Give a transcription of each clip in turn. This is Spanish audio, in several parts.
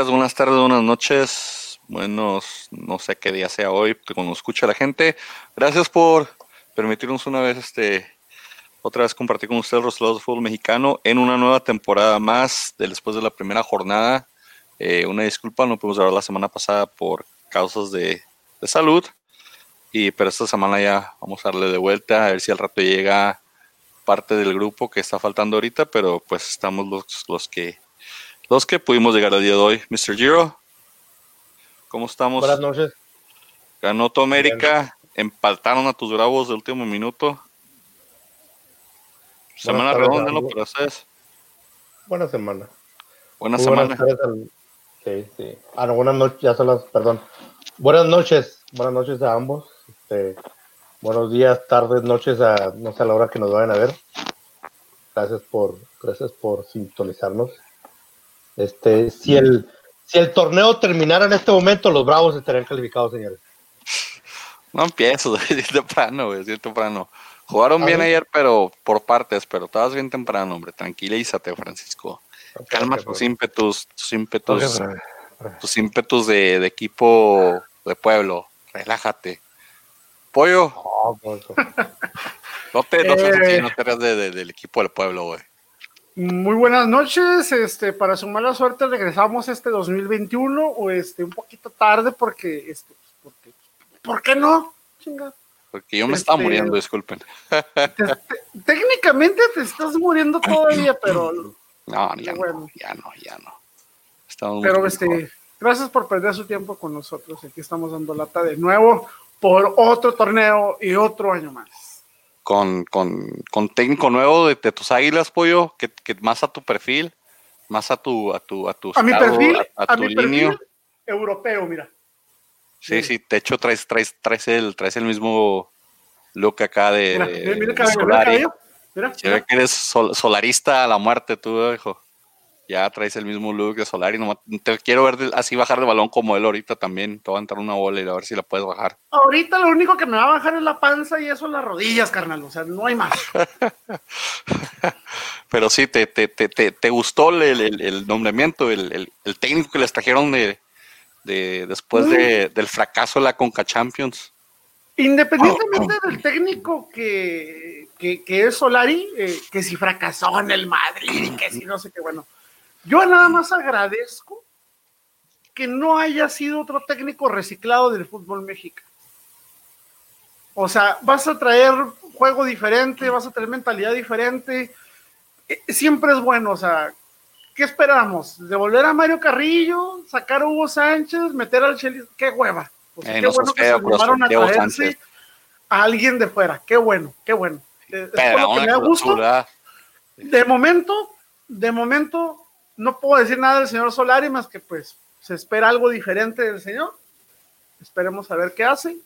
buenas tardes, buenas noches. Buenos, no sé qué día sea hoy, cuando escucha la gente. Gracias por permitirnos una vez este otra vez compartir con ustedes los lados de fútbol mexicano en una nueva temporada más después de la primera jornada. Eh, una disculpa, no pudimos grabar la semana pasada por causas de, de, salud. Y pero esta semana ya vamos a darle de vuelta a ver si al rato llega parte del grupo que está faltando ahorita, pero pues estamos los, los que los que pudimos llegar al día de hoy. Mr. Giro, ¿cómo estamos? Buenas noches. Ganó tu América, empaltaron a tus bravos de último minuto. Semana redonda, ¿no? Pero. Buena semana. Buena semana. Sí, sí. Ah, no, buenas noches, ya son las, perdón. Buenas noches, buenas noches a ambos. Este, buenos días, tardes, noches a no sé a la hora que nos vayan a ver. Gracias por, gracias por sintonizarnos. Este, si el, si el torneo terminara en este momento, los Bravos estarían calificados, señores. No empiezo, es temprano, güey, es temprano. Jugaron bien ayer, pero por partes, pero estabas bien temprano, hombre. Tranquilízate, Francisco. Calma tus ímpetus, tus ímpetus, tus ímpetus de, de, equipo de pueblo. Relájate. Pollo. no te, no te, no te de, del equipo del pueblo, güey. Muy buenas noches. Este, para su mala suerte regresamos este 2021 o este un poquito tarde porque este, porque, ¿por qué no? Chinga. Porque yo me estaba este, muriendo, disculpen. técnicamente te estás muriendo todavía, pero no, ya no, ya no, ya no. Pero este, gracias por perder su tiempo con nosotros. Aquí estamos dando lata de nuevo por otro torneo y otro año más. Con, con, con técnico nuevo de, tus águilas, pollo, que, que, más a tu perfil, más a tu, a tu, a tu, a mi perfil, a, mi perfil europeo, mira. Sí, sí, de hecho traes, traes, traes el, traes el mismo look acá de. Mira, cabello, mira. Mira, Se ve que eres solarista a la muerte, tú, hijo. Ya traes el mismo look de Solari. No, te quiero ver así bajar de balón como él ahorita también. Te va a entrar una bola y a ver si la puedes bajar. Ahorita lo único que me va a bajar es la panza y eso las rodillas, carnal. O sea, no hay más. Pero sí, te, te, te, te gustó el, el, el nombramiento, el, el, técnico que les trajeron de, de después de, del fracaso de la Conca Champions. Independientemente del técnico que, que, que es Solari, eh, que si fracasó en el Madrid, que si no sé qué, bueno, yo nada más agradezco que no haya sido otro técnico reciclado del fútbol mexicano. O sea, vas a traer juego diferente, vas a traer mentalidad diferente. Eh, siempre es bueno, o sea, ¿qué esperamos? ¿Devolver a Mario Carrillo? ¿Sacar a Hugo Sánchez? ¿Meter al Chelis? ¡Qué hueva! Eh, qué no bueno que se animaron a traerse a alguien de fuera. Qué bueno, qué bueno. Es por Pero lo que me da gusto. De momento, de momento, no puedo decir nada del señor Solari más que pues se espera algo diferente del señor. Esperemos a ver qué hace.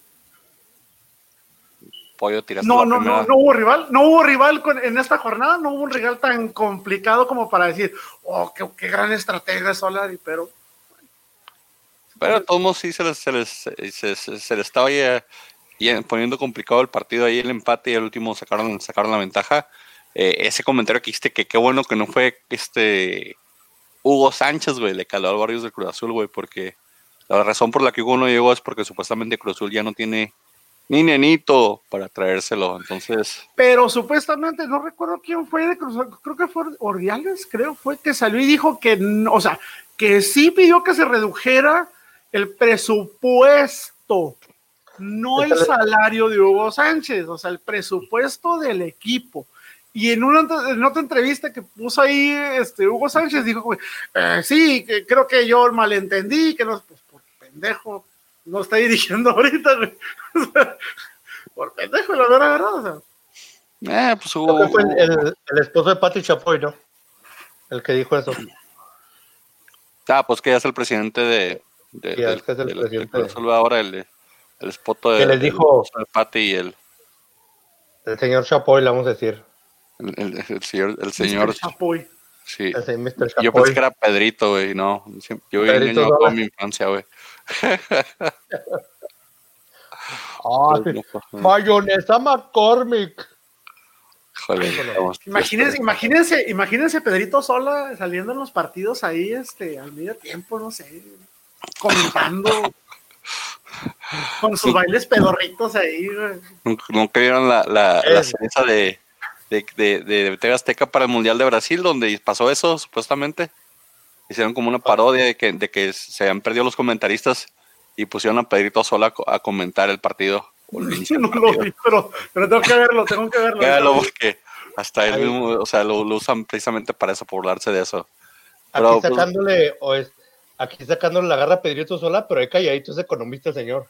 pollo No, no, primera. no, no hubo rival, no hubo rival con- en esta jornada, no hubo un rival tan complicado como para decir, oh, qué, qué gran estratega es Solari, pero Pero a todos modos sí se les, se les, se, se- se les estaba ya, ya poniendo complicado el partido ahí, el empate y al último sacaron, sacaron la ventaja. Eh, ese comentario que hiciste que qué bueno que no fue este Hugo Sánchez, güey, le caló al Barrios del Cruz Azul, güey, porque la razón por la que Hugo no llegó es porque supuestamente Cruz Azul ya no tiene ni nenito para traérselo. Entonces, Pero supuestamente, no recuerdo quién fue de Cruz Azul, creo que fue Ordiales, creo, fue que salió y dijo que, no, o sea, que sí pidió que se redujera el presupuesto, no el salario de Hugo Sánchez, o sea, el presupuesto del equipo. Y en una en otra entrevista que puso ahí este Hugo Sánchez dijo, eh, sí, que creo que yo malentendí, que no, pues por pendejo, no está dirigiendo ahorita, güey. O sea, por pendejo, la verdad, verdad, o sea. eh, pues que fue el, el- el esposo de Pati Chapoy, ¿no? El que dijo eso. ah, pues que ya es el presidente de, de, es que es el del- presidente ahora, el, el espoto de, Que les dijo- esposo de Pati y el, El señor Chapoy, le vamos a decir. El, el- el señor, el señor, Mr. Chapoy. sí. El señor Mr. Yo pensé que era Pedrito, güey, no. Yo he engañado toda mi infancia, güey. Ay, mayonesa McCormick. imagínense, imagínense, imagínense Pedrito Sola saliendo en los partidos ahí, este, al medio tiempo, no sé, comentando con sus bailes pedorritos ahí. Nunca vieron la, la, la de, de, de, de Azteca para el Mundial de Brasil, donde pasó eso, supuestamente. Hicieron como una parodia de que, de que se habían perdido los comentaristas y pusieron a Pedrito Sola a comentar el partido. no lo vi, pero, pero, tengo que verlo, tengo que verlo. porque hasta él mismo, o sea, lo, usan precisamente para eso, por burlarse de eso. Pero, aquí pues, sacándole, o es, aquí sacándole la garra a Pedrito Sola, pero hay calladito es economista, señor.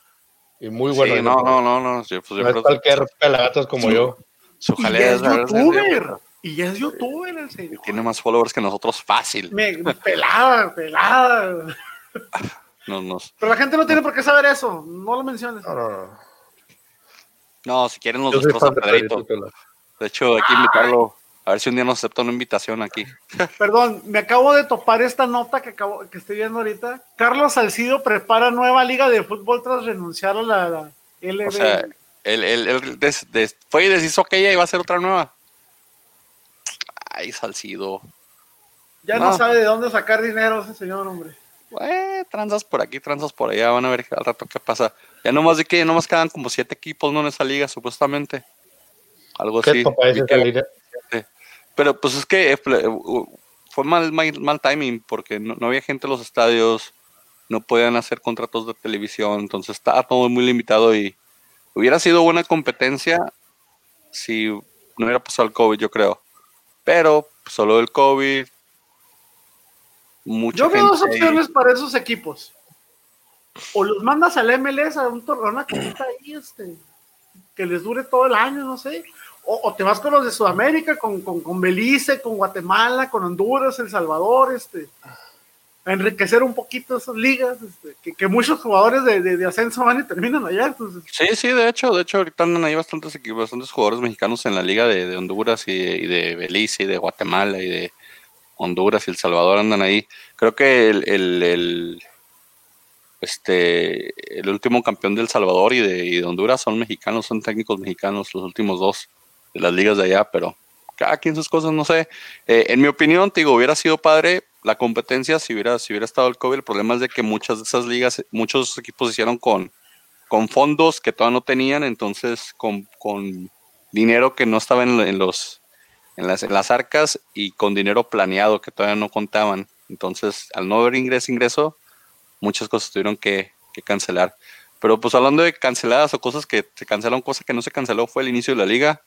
Y muy bueno. Sí, no, no, no, no, pues, no es cualquier pelagatos como yo. Su jalea es youtuber. Y ya es youtuber el señor. Tiene más followers que nosotros fácil. Me, pelada, pelada. No, Pero la gente no tiene por qué saber eso. No lo menciones. No, no, no. No, si quieren nos destrozan Pedrito. De hecho, hay que invitarlo. A ver si un día nos acepta una invitación aquí. Perdón, me acabo de topar esta nota que, acabo, que estoy viendo ahorita. Carlos Salcido prepara nueva liga de fútbol tras renunciar a la, LB. O sea, él, fue y deshizo que ella iba a hacer otra nueva. Ay, Salcido. Ya no. sabe de dónde sacar dinero ese señor, hombre. Eh, transas por aquí, transas por allá, van a ver al rato qué pasa. Ya nomás de que ya nomás quedan como siete equipos ¿no? en esa liga, supuestamente. Algo así. Pero pues es que eh, fue mal, mal, timing porque no, había gente en los estadios, no podían hacer contratos de televisión, entonces estaba todo muy limitado y hubiera sido buena competencia si no hubiera pasado el COVID, yo creo. Pero pues, solo el COVID, yo veo dos opciones para esos equipos. O los mandas al MLS a un torneo, una ahí, este, que les dure todo el año, no sé. O, te vas con los de Sudamérica, con, con, Belice, con Guatemala, con Honduras, El Salvador, este, enriquecer un poquito esas ligas, este, que, muchos jugadores de, ascenso van y terminan allá. Sí, sí, de hecho, de hecho, ahorita andan ahí bastantes, jugadores mexicanos en la liga de, Honduras y, de Belice y de Guatemala y de Honduras y El Salvador andan ahí. Creo que el, este, el último campeón de El Salvador y de, Honduras son mexicanos, son técnicos mexicanos, los últimos dos de las ligas de allá, pero cada quien sus cosas, no sé. Eh, en mi opinión, te digo, hubiera sido padre la competencia si hubiera, si hubiera estado el COVID. El problema es de que muchas de esas ligas, muchos equipos hicieron con, con fondos que todavía no tenían, entonces con, con dinero que no estaba en los en las, las arcas y con dinero planeado que todavía no contaban. Entonces, al no haber ingreso, ingreso, muchas cosas tuvieron que, cancelar. Pero pues hablando de canceladas o cosas que se cancelaron, cosa que no se canceló fue el inicio de la liga.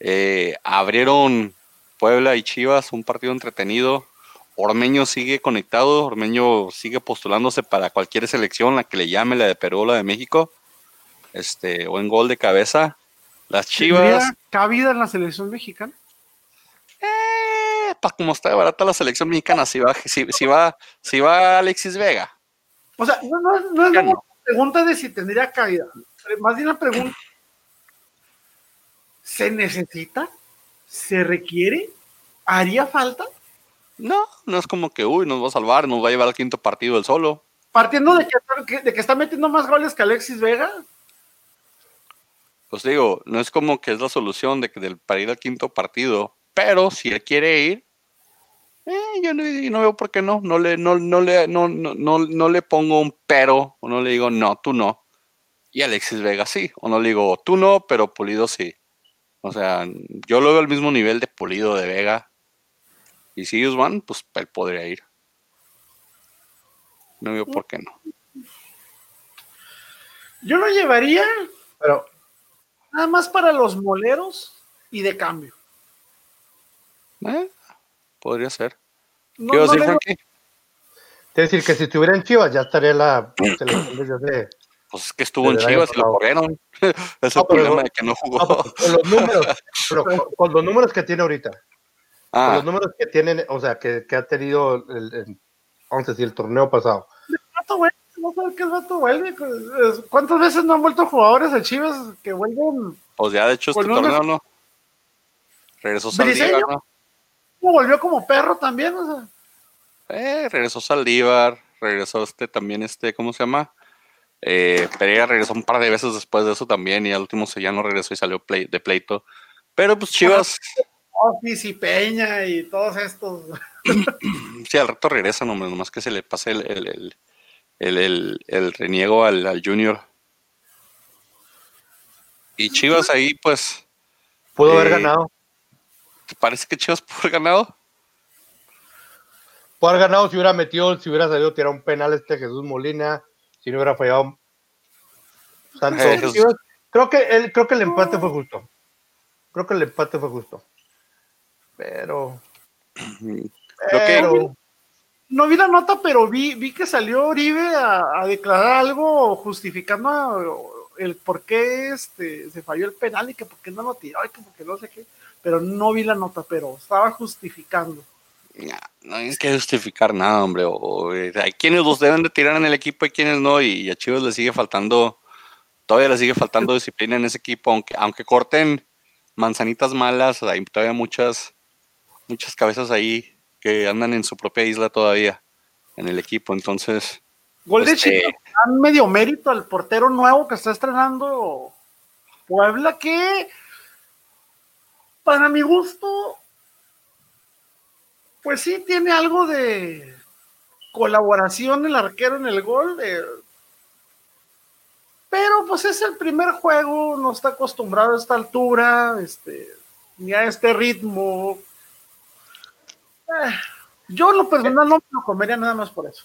Eh, abrieron Puebla y Chivas, un partido entretenido. Ormeño sigue conectado, Ormeño sigue postulándose para cualquier selección, la que le llame, la de Perú o la de México. Este, o en gol de cabeza. Las Chivas. cabida en la selección mexicana? Eh, para como está de barata la selección mexicana, si va, si, va, si va Alexis Vega. O sea, no, no, es una pregunta de si tendría caída, más bien la pregunta, ¿se necesita? ¿Se requiere? ¿Haría falta? No, no es como que, uy, nos va a salvar, nos va a llevar al quinto partido del solo. Partiendo de que, de que está metiendo más goles que Alexis Vega. Pues digo, no es como que es la solución de que del, para ir al quinto partido pero si él quiere ir, eh, yo no, veo por qué no. No le, no, no, le, no, no, no, le pongo un pero, o no le digo no, tú no. Y Alexis Vega sí, o no le digo tú no, pero Pulido sí. O sea, yo lo veo al mismo nivel de Pulido de Vega. Y si ellos van, pues él podría ir. No veo por qué no. Yo lo llevaría, pero nada más para los moleros y de cambio. Eh, podría ser. No, ¿Qué decir, Frankie? Es decir, que si estuviera en Chivas ya estaría la selección de Pues es que estuvo en Chivas y lo corrieron. es el problema de que no jugó. con los números, pero con, los números que tiene ahorita. Ah. Con los números que tienen, o sea, que, que ha tenido el, vamos a decir, el torneo pasado. ¿Cuántas veces no han vuelto jugadores de Chivas que vuelven? Pues ya de hecho este torneo no. Regresó Saldívar, ¿no? volvió como perro también, o sea. Eh, regresó Saldívar, regresó este también, este, ¿cómo se llama? Eh, Pereira regresó un par de veces después de eso también y al último se ya no regresó y salió de pleito. Pero pues Chivas. Office y Peña y todos estos. sí, al rato regresa, hombre, nomás que se le pase el, el, reniego al, Junior. Y Chivas ahí, pues. Pudo haber eh, ganado. ¿Te parece que Chivas pudo haber ganado? Pudo haber ganado si hubiera metido, si hubiera salido tirar un penal este Jesús Molina, si no hubiera fallado Santos. creo que el, creo que el empate fue justo. Creo que el empate fue justo. Pero. No vi la nota, pero vi, vi que salió Oribe a, declarar algo justificando el por qué este, se falló el penal y que por qué no lo tiró y que por qué no sé qué. Pero no vi la nota, pero estaba justificando. No, hay que justificar nada, hombre. Eh, hay quienes los deben de tirar en el equipo y quienes no, y a Chivas le sigue faltando, todavía le sigue faltando disciplina en ese equipo, aunque, aunque corten manzanitas malas, hay todavía muchas, muchas cabezas ahí que andan en su propia isla todavía en el equipo. Entonces. Gol de este, dan medio mérito al portero nuevo que está estrenando Puebla, que para mi gusto, pues sí tiene algo de colaboración el arquero en el gol. pero pues es el primer juego, no está acostumbrado a esta altura, este, ni a este ritmo. Eh, yo lo personal no me lo comería nada más por eso.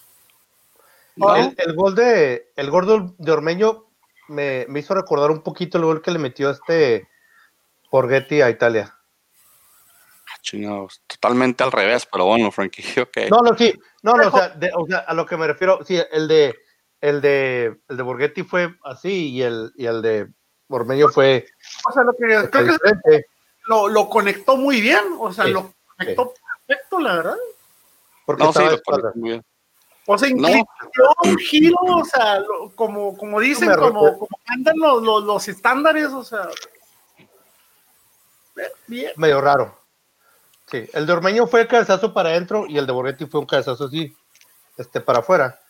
El, gol de el gordo de Ormeño me, hizo recordar un poquito el gol que le metió este Borghetti a Italia. Ah, chingados, totalmente al revés, pero bueno, Frankie, ok. No, no, sí, no, no, o sea, o sea, a lo que me refiero, sí, el de el de el de Borghetti fue así y el y el de Ormeño fue o sea, lo que creo que lo, lo, conectó muy bien, o sea, lo conectó perfecto, la verdad. Porque no, sí, muy bien. O sea, incluyó un giro, o sea, como, como dicen, como, como, andan los, los, los, estándares, o sea. Bien. Medio raro. Sí, el de Ormeño fue el cabezazo para adentro y el de Borghetti fue un cabezazo así, este, para afuera.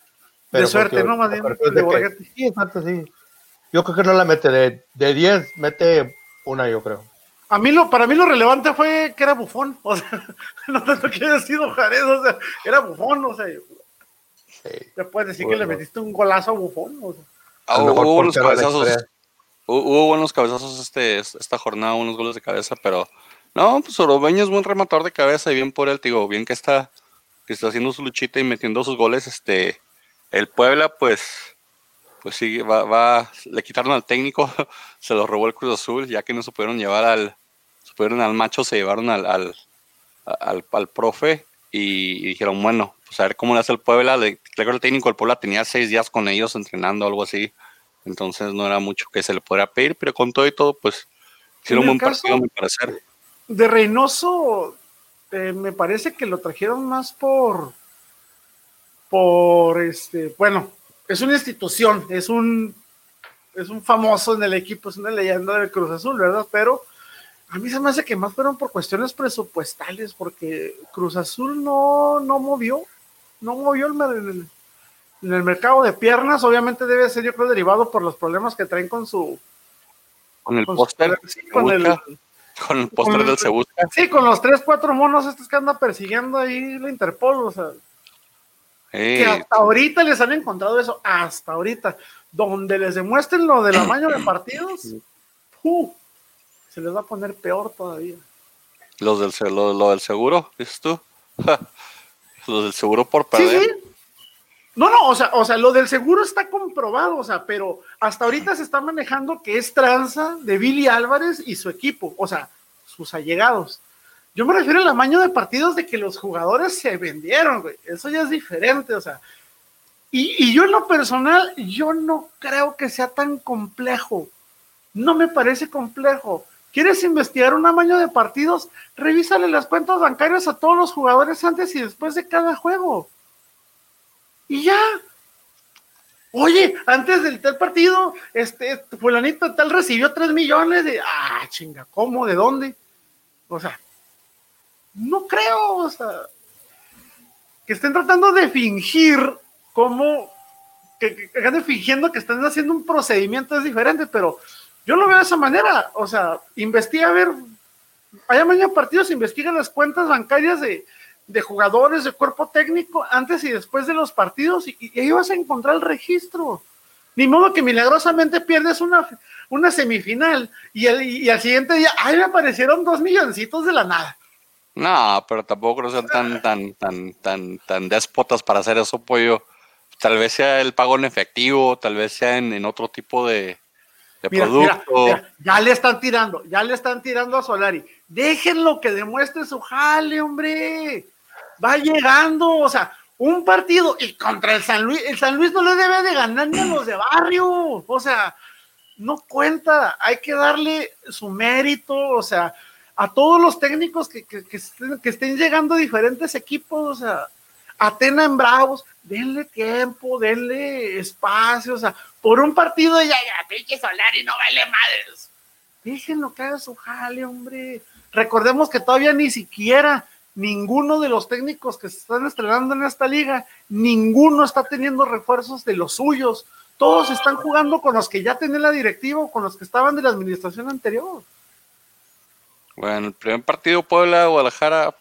de suerte, ¿no? Más bien, de Borghetti. Sí, exacto, sí. Yo creo que no la mete de, de 10, mete una, yo creo. A mí lo, para mí lo relevante fue que era bufón, o sea, no tanto que haya sido Jared, o sea, era bufón, o sea, ya puedes decir que le metiste un golazo a bufón, o sea. Ah, hubo, buenos cabezazos, hubo buenos cabezazos este, esta jornada, unos goles de cabeza, pero no, pues Orobeño es buen rematador de cabeza y bien por él, digo, bien que está, que está haciendo su luchita y metiendo sus goles, este, el Puebla, pues, pues sí, va, va, le quitaron al técnico, se lo robó el Cruz Azul, ya que no se pudieron llevar al, fueron al macho, se llevaron al, al, al, profe y, dijeron, bueno, pues a ver cómo le hace el Puebla. creo que el técnico del Puebla tenía seis días con ellos entrenando, algo así. Entonces no era mucho que se le pudiera pedir, pero con todo y todo, pues hicieron un buen partido, me parece. De Reynoso, eh, me parece que lo trajeron más por, por este, bueno, es una institución, es un, es un famoso en el equipo, es una leyenda del Cruz Azul, ¿verdad? Pero a mí se me hace que más fueron por cuestiones presupuestales, porque Cruz Azul no, no movió, no movió el, en el mercado de piernas. Obviamente debe ser, yo creo, derivado por los problemas que traen con su. Con el póster. con, el, con el póster del Cebus. Sí, con los tres, cuatro monos estos que anda persiguiendo ahí la Interpol, o sea. Que hasta ahorita les han encontrado eso, hasta ahorita. Donde les demuestren lo del amaño de partidos, ¡uh! Se les va a poner peor todavía. Los del, lo, del seguro, dices tú. Los del seguro por perder. Sí, sí. No, no, o sea, o sea, lo del seguro está comprobado, o sea, pero hasta ahorita se está manejando que es tranza de Billy Álvarez y su equipo, o sea, sus allegados. Yo me refiero al amaño de partidos de que los jugadores se vendieron, güey. Eso ya es diferente, o sea. Y, y yo en lo personal, yo no creo que sea tan complejo. No me parece complejo. ¿Quieres investigar un amaño de partidos? Revísale las cuentas bancarias a todos los jugadores antes y después de cada juego. Y ya. Oye, antes del tal partido, este, fulanito tal recibió 3 millones de. Ah, chinga, ¿cómo? ¿De dónde? O sea, no creo, o sea, que estén tratando de fingir como, que, que, fingiendo que están haciendo un procedimiento es diferente, pero yo lo veo de esa manera, o sea, investiga a ver Vaya mañana partidos, investigan las cuentas bancarias de, de jugadores, de cuerpo técnico, antes y después de los partidos, y, ahí vas a encontrar el registro. Ni modo que milagrosamente pierdes una, una semifinal y, el, y al siguiente día, ay, me aparecieron dos milloncitos de la nada. No, pero tampoco son tan, tan, tan, tan, tan déspotas para hacer eso, pollo. Tal vez sea el pago en efectivo, tal vez sea en, en otro tipo de, de Mira, producto. mira, mira, ya le están tirando, ya le están tirando a Solari. Déjenlo que demuestre su jale, hombre. Va llegando, o sea, un partido y contra el San Luis, el San Luis no le debe de ganar ni a los de barrio. O sea, no cuenta, hay que darle su mérito, o sea, a todos los técnicos que, que, que estén, que estén llegando a diferentes equipos, o sea, Atena en Bravos, denle tiempo, denle espacio, o sea, por un partido ya, ya, pinche Solari no vale madres. Déjenlo que haga su jale, hombre. Recordemos que todavía ni siquiera ninguno de los técnicos que se están estrenando en esta liga, ninguno está teniendo refuerzos de los suyos. Todos están jugando con los que ya tenían la directiva o con los que estaban de la administración anterior. Bueno, el primer partido Puebla-Guadalajara,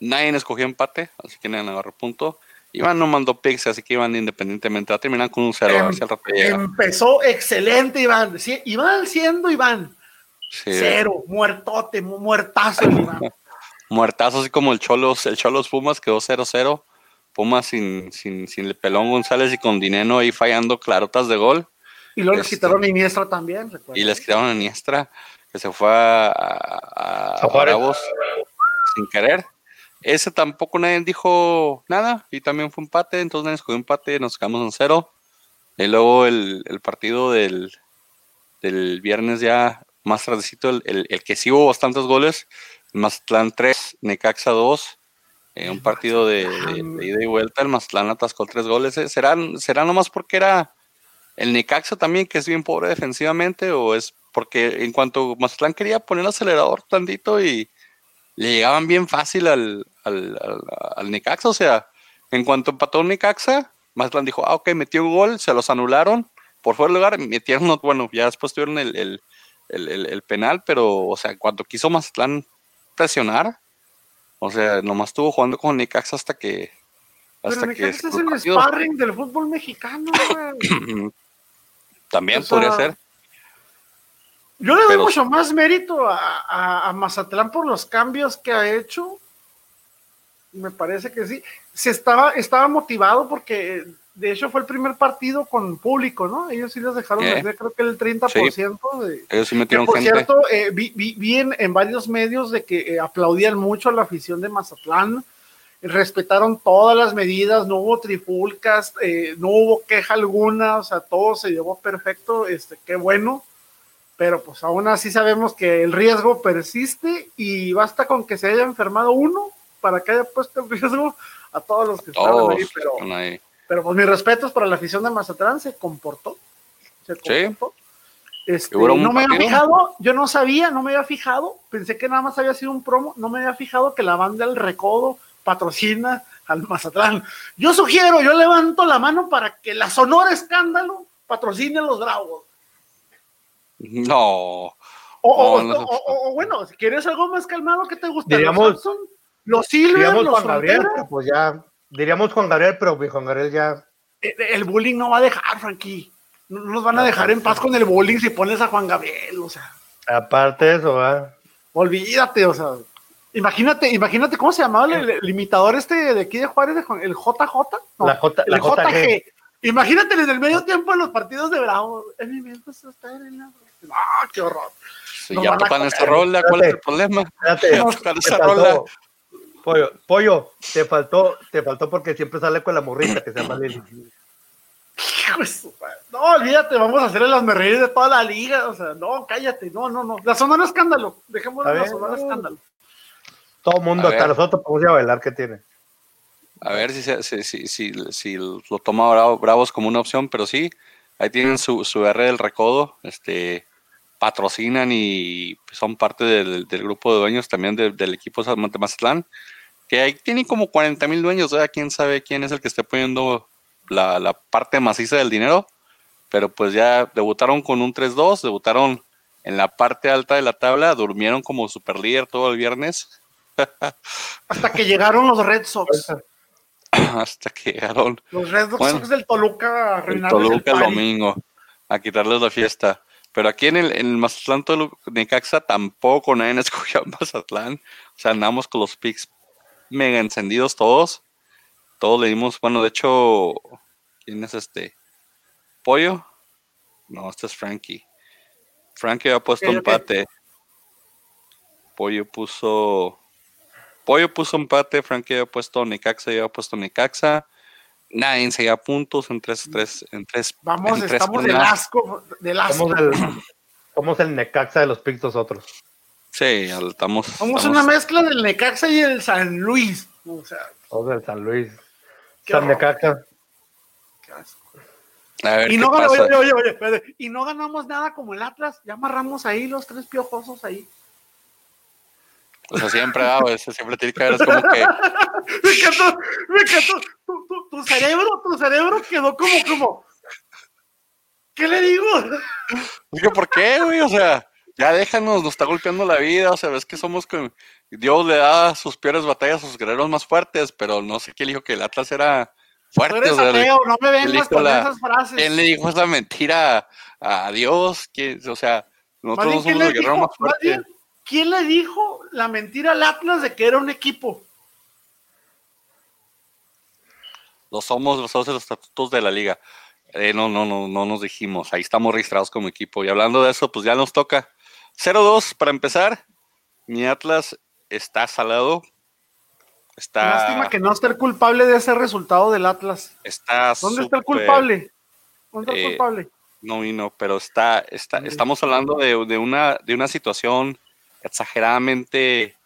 nadie escogió empate, así que nadie agarró punto. Iván no mandó picks, así que Iván independientemente va a terminar con un cero. llega. Empezó excelente, Iván. Sí, Iván siendo Iván. Sí. Cero, muertote, mu- muertazo el Iván. Muertazo, así como el Cholos, el Cholos Pumas quedó 0-0. Pumas sin, sin, sin el pelón González y con Dineno ahí fallando clarotas de gol. Y luego les Este. quitaron a Iniestra también. Y les quitaron a Niestra, que se fue a, a, a. Bravos sin querer. Ese tampoco nadie dijo nada y también fue empate, entonces nadie escogió empate, nos quedamos en cero. Y luego el, partido del, del viernes ya más tardecito, el, el, que sí hubo bastantes goles, Mazatlán 3, Necaxa 2, eh, un partido de ida y vuelta, el Mazatlán atascó tres goles. eh, ¿Será, ¿Será nomás porque era el Necaxa también, que es bien pobre defensivamente, o es porque en cuanto Mazatlán quería poner el acelerador tantito y le llegaban bien fácil al, al, al, al Necaxa? O sea, en cuanto empató Necaxa, Mazatlán dijo, ah, ok, metió un gol, se los anularon, por fuera de lugar, metieron, bueno, ya después tuvieron el, el, el, el- el penal, pero, o sea, cuando quiso Mazatlán presionar, o sea, nomás estuvo jugando con Necaxa hasta que... Pero Hasta que Necaxa es el el partido. sparring del fútbol mexicano, güey. También O sea, podría ser. Yo le doy Pero- mucho más mérito a, a- a Mazatlán por los cambios que ha hecho. Me parece que sí. Se estaba, estaba motivado porque de hecho fue el primer partido con público, ¿no? Ellos sí les dejaron Eh. meter, creo que el 30% de, Ellos sí metieron por gente. cierto, eh, vi, vi- vi en, en varios medios de que eh, aplaudían mucho a la afición de Mazatlán, respetaron todas las medidas, no hubo trifulcas, eh, no hubo queja alguna, o sea, todo se llevó perfecto, este, qué bueno, pero pues aún así sabemos que el riesgo persiste y basta con que se haya enfermado uno para que haya puesto en riesgo a todos los que estaban ahí, pero, ahí. pero pues mis respetos para la afición de Mazatlán, se comportó. Se Sí. comportó. Este, Hubo un no me había fijado, yo no sabía, no me había fijado, pensé que nada más había sido un promo, no me había fijado que la banda El Recodo patrocina al Mazatlán. Yo sugiero, yo levanto la mano para que la Sonora Escándalo patrocine a los Bravos. No. O, o- No, no, o- o- o bueno, si quieres algo más calmado, ¿qué te gusta? Diríamos- los Samson, los Silver, Diríamos los Juan Gabriel, pues ya. Diríamos Juan Gabriel, pero mi Juan Gabriel ya. Eh, El bullying no va a dejar, Frankie. No no nos van a dejar en paz con el bullying si pones a Juan Gabriel, o sea. Aparte de eso, va. Olvídate, o sea. Imagínate, imagínate cómo se llamaba el, el imitador este de aquí de Juárez, de Juan- el JJ. No, La J- el la JG. Imagínate en el medio tiempo de los partidos de Bravo. En mi mente se está en la- ¡Ah, qué horror! Si Nos ya tocan esta comer. rola, ¿cuál es el problema? Espérate, Ya tocan esa rola. Pollo, pollo, te faltó, te faltó porque siempre sale con la morrita que se llama Lili. No, olvídate, vamos a hacer el reír de toda la liga. O sea, no, cállate, no, no, no. La Sonora Escándalo. Dejémoslo A en la Sonora no. Escándalo. Todo el mundo, A hasta ver. nosotros podemos ir a bailar que tiene. A ver si, se- si, si, si, si lo toma Bravo- Bravos como una opción, pero sí, ahí tienen su, su R del recodo, este patrocinan y son parte del, del grupo de dueños también de- del equipo de Mazatlán, que ahí tienen como 40 mil dueños, ¿verdad? quién sabe quién es el que esté poniendo la, la parte maciza del dinero, pero pues ya debutaron con un 3-2, debutaron en la parte alta de la tabla, durmieron como super líder todo el viernes. Hasta que llegaron los Red Sox. Hasta que llegaron. Los Red Sox del Toluca. El Toluca el domingo. A quitarles la fiesta. Pero aquí en el, en el Mazatlán Necaxa tampoco nadie escogió a Mazatlán. O sea, andamos con los picks mega encendidos todos. Todos le dimos, bueno, de hecho, ¿quién es este? ¿Pollo? No, este es Frankie. Frankie había puesto empate. Pollo puso. Pollo puso empate, Frankie había puesto Necaxa, había puesto Necaxa. Nadie se lleva puntos en tres, tres, en tres. Vamos, estamos del asco, del asco. Somos el, Necaxa de los picks nosotros. Sí, estamos. Somos una mezcla del Necaxa y el San Luis. O sea. Somos el San Luis. San Necaxa. Qué asco. A ver, y, ¿qué no, oye, oye, oye, y no ganamos nada como el Atlas. Ya amarramos ahí los tres piojosos ahí. O sea, siempre, ah, eso siempre tiene que haber, es como que. me encantó, me encantó. Tu, tu, tu, cerebro, tu cerebro quedó como, como. ¿Qué le digo? Digo, ¿por qué, güey? O sea, ya déjanos, nos está golpeando la vida. O sea, ves que somos que Dios le da sus peores batallas a sus guerreros más fuertes, pero no sé quién dijo que el Atlas era fuerte. Tú eres o sea, ateo, no me vengas con la, esas frases. ¿Quién le dijo esa mentira a, Dios? ¿Quién, o sea, nosotros no somos los guerreros más fuertes. ¿Quién le dijo la mentira al Atlas de que era un equipo? Lo somos los los estatutos de la liga. Eh, no, no, no, no nos dijimos. Ahí estamos registrados como equipo. Y hablando de eso, pues ya nos toca. 0-2 para empezar. Mi Atlas está salado. Está. Lástima que no esté el culpable de ese resultado del Atlas. Está ¿Dónde está el culpable? ¿Dónde está el eh, culpable? No vino, pero está, está, estamos hablando de, de, una, de una situación exageradamente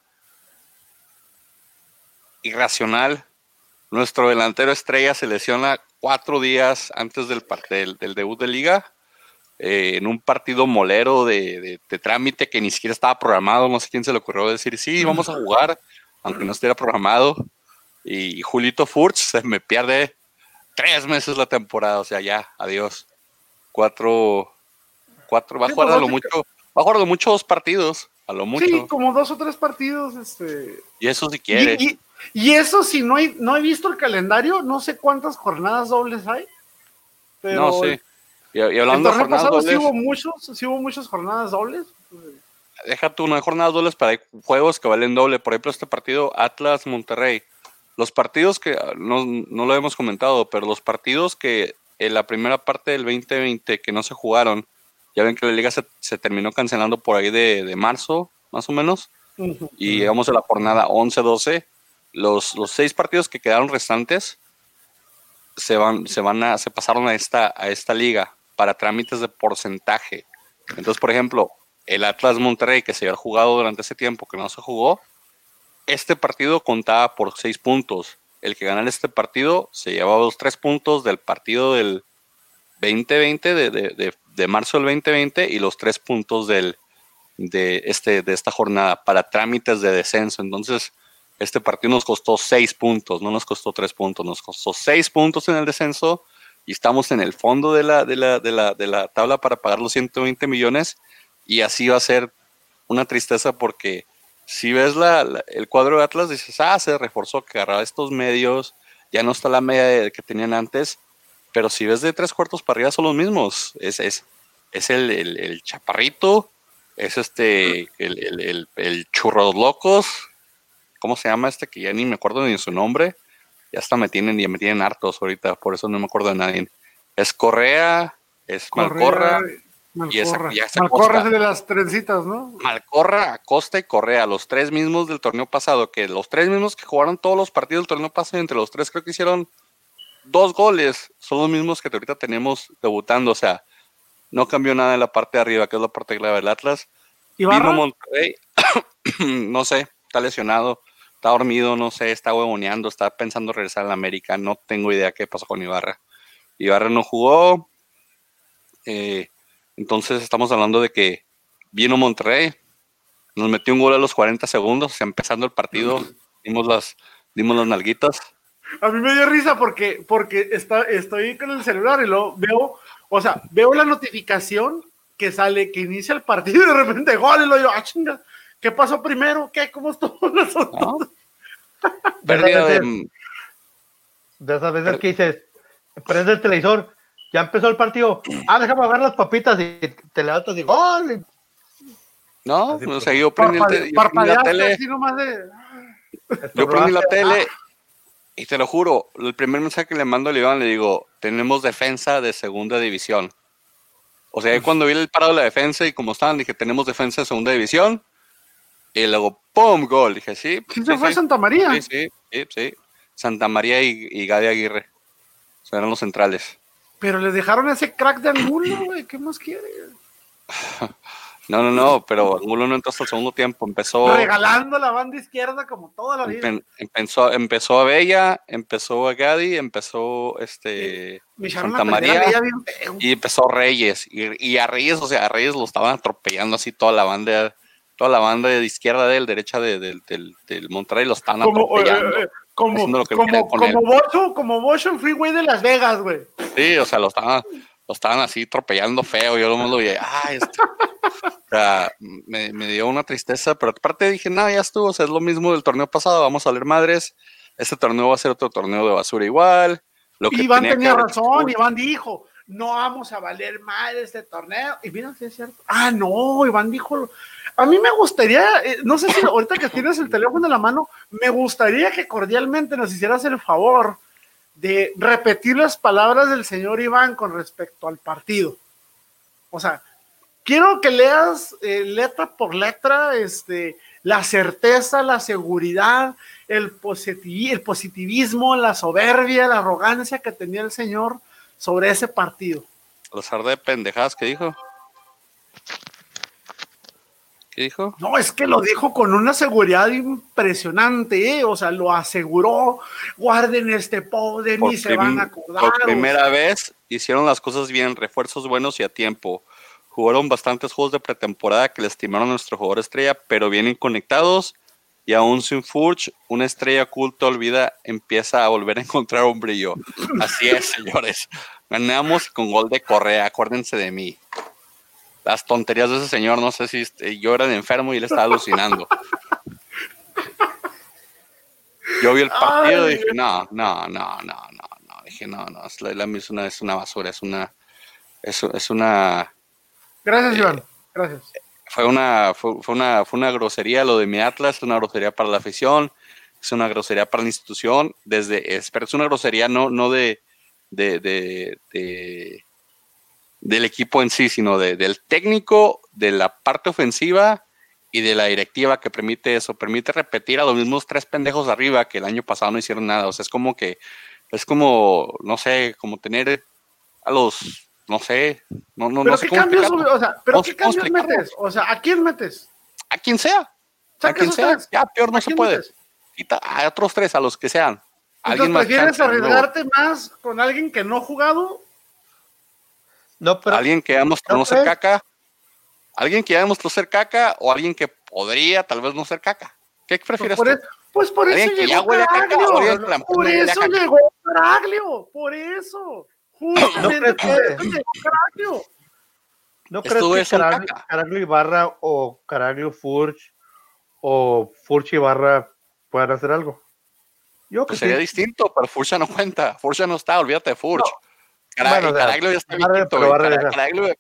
irracional. Nuestro delantero estrella se lesiona cuatro días antes del, del, del debut de liga, eh, en un partido molero de, de, de, trámite que ni siquiera estaba programado. No sé quién se le ocurrió decir, sí, vamos a jugar, aunque no estuviera programado. Y, y Julito Furch se me pierde tres meses la temporada, o sea, ya, adiós. Cuatro, cuatro, va a jugar a lo mucho, va a jugar a lo mucho dos partidos. A lo mucho. Sí, como dos o tres partidos. Este... Y eso si quiere. Y, y, y, eso si no he, no he visto el calendario, no sé cuántas jornadas dobles hay. Pero no, sí. Y, y hablando de jornadas pasado dobles. sí hubo, muchos, sí hubo muchas jornadas dobles. Deja tú, no hay jornadas dobles, pero hay juegos que valen doble. Por ejemplo, este partido Atlas-Monterrey. Los partidos que, no, no lo hemos comentado, pero los partidos que en la primera parte del 2020 que no se jugaron, ya ven que la liga se, se terminó cancelando por ahí de, de, marzo, más o menos. Uh -huh. Y llegamos a la jornada 11-12. Los, los seis partidos que quedaron restantes se van, se van a, se pasaron a esta, a esta liga para trámites de porcentaje. Entonces, por ejemplo, el Atlas Monterrey que se había jugado durante ese tiempo que no se jugó, este partido contaba por seis puntos. El que ganara este partido se llevaba los tres puntos del partido del 2020, de, de, de, de marzo del 2020, y los tres puntos del, de, este, de esta jornada para trámites de descenso. Entonces, este partido nos costó seis puntos, no nos costó tres puntos, nos costó seis puntos en el descenso y estamos en el fondo de la, de la, de la, de la tabla para pagar los 120 millones y así va a ser una tristeza porque si ves la, el cuadro de Atlas dices, ah, se reforzó, que agarraba estos medios, ya no está la media que tenían antes, pero si ves de tres cuartos para arriba son los mismos, es, es, es el, el, el chaparrito, es este, el, el, churros locos, ¿cómo se llama este? Que ya ni me acuerdo ni su nombre. Ya hasta me tienen, ya me tienen hartos ahorita, por eso no me acuerdo de nadie. Es Correa, es Malcorra. Malcorra. Y esa, Malcorra es de las trencitas, ¿no? Malcorra, Acosta y Correa, los tres mismos del torneo pasado, que los tres mismos que jugaron todos los partidos del torneo pasado, entre los tres creo que hicieron dos goles, son los mismos que ahorita tenemos debutando, o sea, no cambió nada en la parte de arriba, que es la parte clave del Atlas. ¿Y Vino Monterrey, no sé, está lesionado está dormido, no sé, está huevoneando, está pensando regresar a la América, no tengo idea qué pasó con Ibarra. Ibarra no jugó, eh, entonces estamos hablando de que vino Monterrey, nos metió un gol a los 40 segundos, empezando el partido, dimos las, dimos las nalguitas. A mí me dio risa porque, porque está, estoy con el celular y lo veo, o sea, veo la notificación que sale, que inicia el partido y de repente gol y lo digo, ah, chinga, ¿qué pasó primero? ¿Qué? ¿Cómo estuvo nosotros? Pérdida de... de esas veces que dices, prende el televisor, ya empezó el partido, ah, déjame ver las papitas y te levantas y gol. No, o sea, yo prendí, el la tele. Yo prendí la tele y te lo juro, el primer mensaje que le mando a Iván le digo, tenemos defensa de segunda división. O sea, cuando vi el parado de la defensa y como estaban, dije, tenemos defensa de segunda división. Y luego, ¡pum! Gol. Dije, sí. ¿Sí, se fue Santa María? Sí, sí, sí, Santa María y, y Gadi Aguirre. O sea, eran los centrales. Pero le dejaron ese crack de Angulo, güey. ¿Qué más quiere? No, no, no, pero Angulo no entró hasta el segundo tiempo. Empezó. Regalando la banda izquierda como toda la vida. empezó, empezó a Bella, empezó a Gadi, empezó este. Santa María. Y empezó Reyes. Y, a Reyes, o sea, a Reyes lo estaban atropellando así toda la banda. Toda la banda de izquierda de él, derecha de, del, del Monterrey, lo estaban atropellando. Eh, eh, como, como, como, Bocho, como Bocho en Freeway de Las Vegas, güey. Sí, o sea, lo estaban, lo estaban así atropellando feo. Yo lo vi, ay, este, o sea, me, dio una tristeza, pero aparte dije, no, ya estuvo, o sea, es lo mismo del torneo pasado, vamos a leer madres. Este torneo va a ser otro torneo de basura igual. Lo que Iván tenía razón, Iván dijo, no vamos a valer mal este torneo. Y mira, si es cierto. Ah, no, Iván dijo, a mí me gustaría, eh, no sé si ahorita que tienes el teléfono en la mano, me gustaría que cordialmente nos hicieras el favor de repetir las palabras del señor Iván con respecto al partido. O sea, quiero que leas eh, letra por letra este, la certeza, la seguridad, el, el positivismo, la soberbia, la arrogancia que tenía el señor sobre ese partido. Los de pendejadas que dijo. ¿Qué dijo? No, es que lo dijo con una seguridad impresionante, ¿eh? o sea, lo aseguró, guarden este poder y se van a acordar. Por primera vez hicieron las cosas bien, refuerzos buenos y a tiempo. Jugaron bastantes juegos de pretemporada que le estimaron a nuestro jugador estrella, pero vienen conectados y aún sin Furch, una estrella oculta olvida empieza a volver a encontrar un brillo. Así es, señores. Ganamos con gol de Correa, acuérdense de mí las tonterías de ese señor, no sé si este, yo era de enfermo y él estaba alucinando. Yo vi el partido y dije, no, no, no, no, no, no, dije, no, no, es, una, es una basura, es una, es, es una... Gracias, Iván, gracias. Fue una, fue, una, fue una grosería lo de mi Atlas, es una grosería para la afición, es una grosería para la institución, desde, es, pero es una grosería no, no de, de, de, de del equipo en sí, sino del técnico, de la parte ofensiva y de la directiva que permite eso, permite repetir a los mismos tres pendejos arriba que el año pasado no hicieron nada. O sea, es como que, es como, no sé, como tener a los, no sé, no, no, ¿Pero sé qué cambios, o sea, ¿pero qué cambios metes? O sea, ¿a quién metes? A quien sea. A quien sea. Ya, peor no se puede. Quita a otros tres, a los que sean. ¿Alguien Entonces, ¿prefieres arriesgarte más con alguien que no ha jugado alguien que ya demostró no, ser caca, alguien que ya demostró ser caca o alguien que podría tal vez no ser caca. ¿Qué prefieres pues por, tú? pues por eso llegó Caraglio. por eso llegó Caraglio, por eso. Justamente por eso llegó Caraglio. ¿No crees que Caraglio, Caraglio Ibarra o Caraglio Furch o Furch Ibarra puedan hacer algo? Yo pues sería distinto, pero Furch no cuenta. Furch no está, olvídate de Furch. Caraglio ya está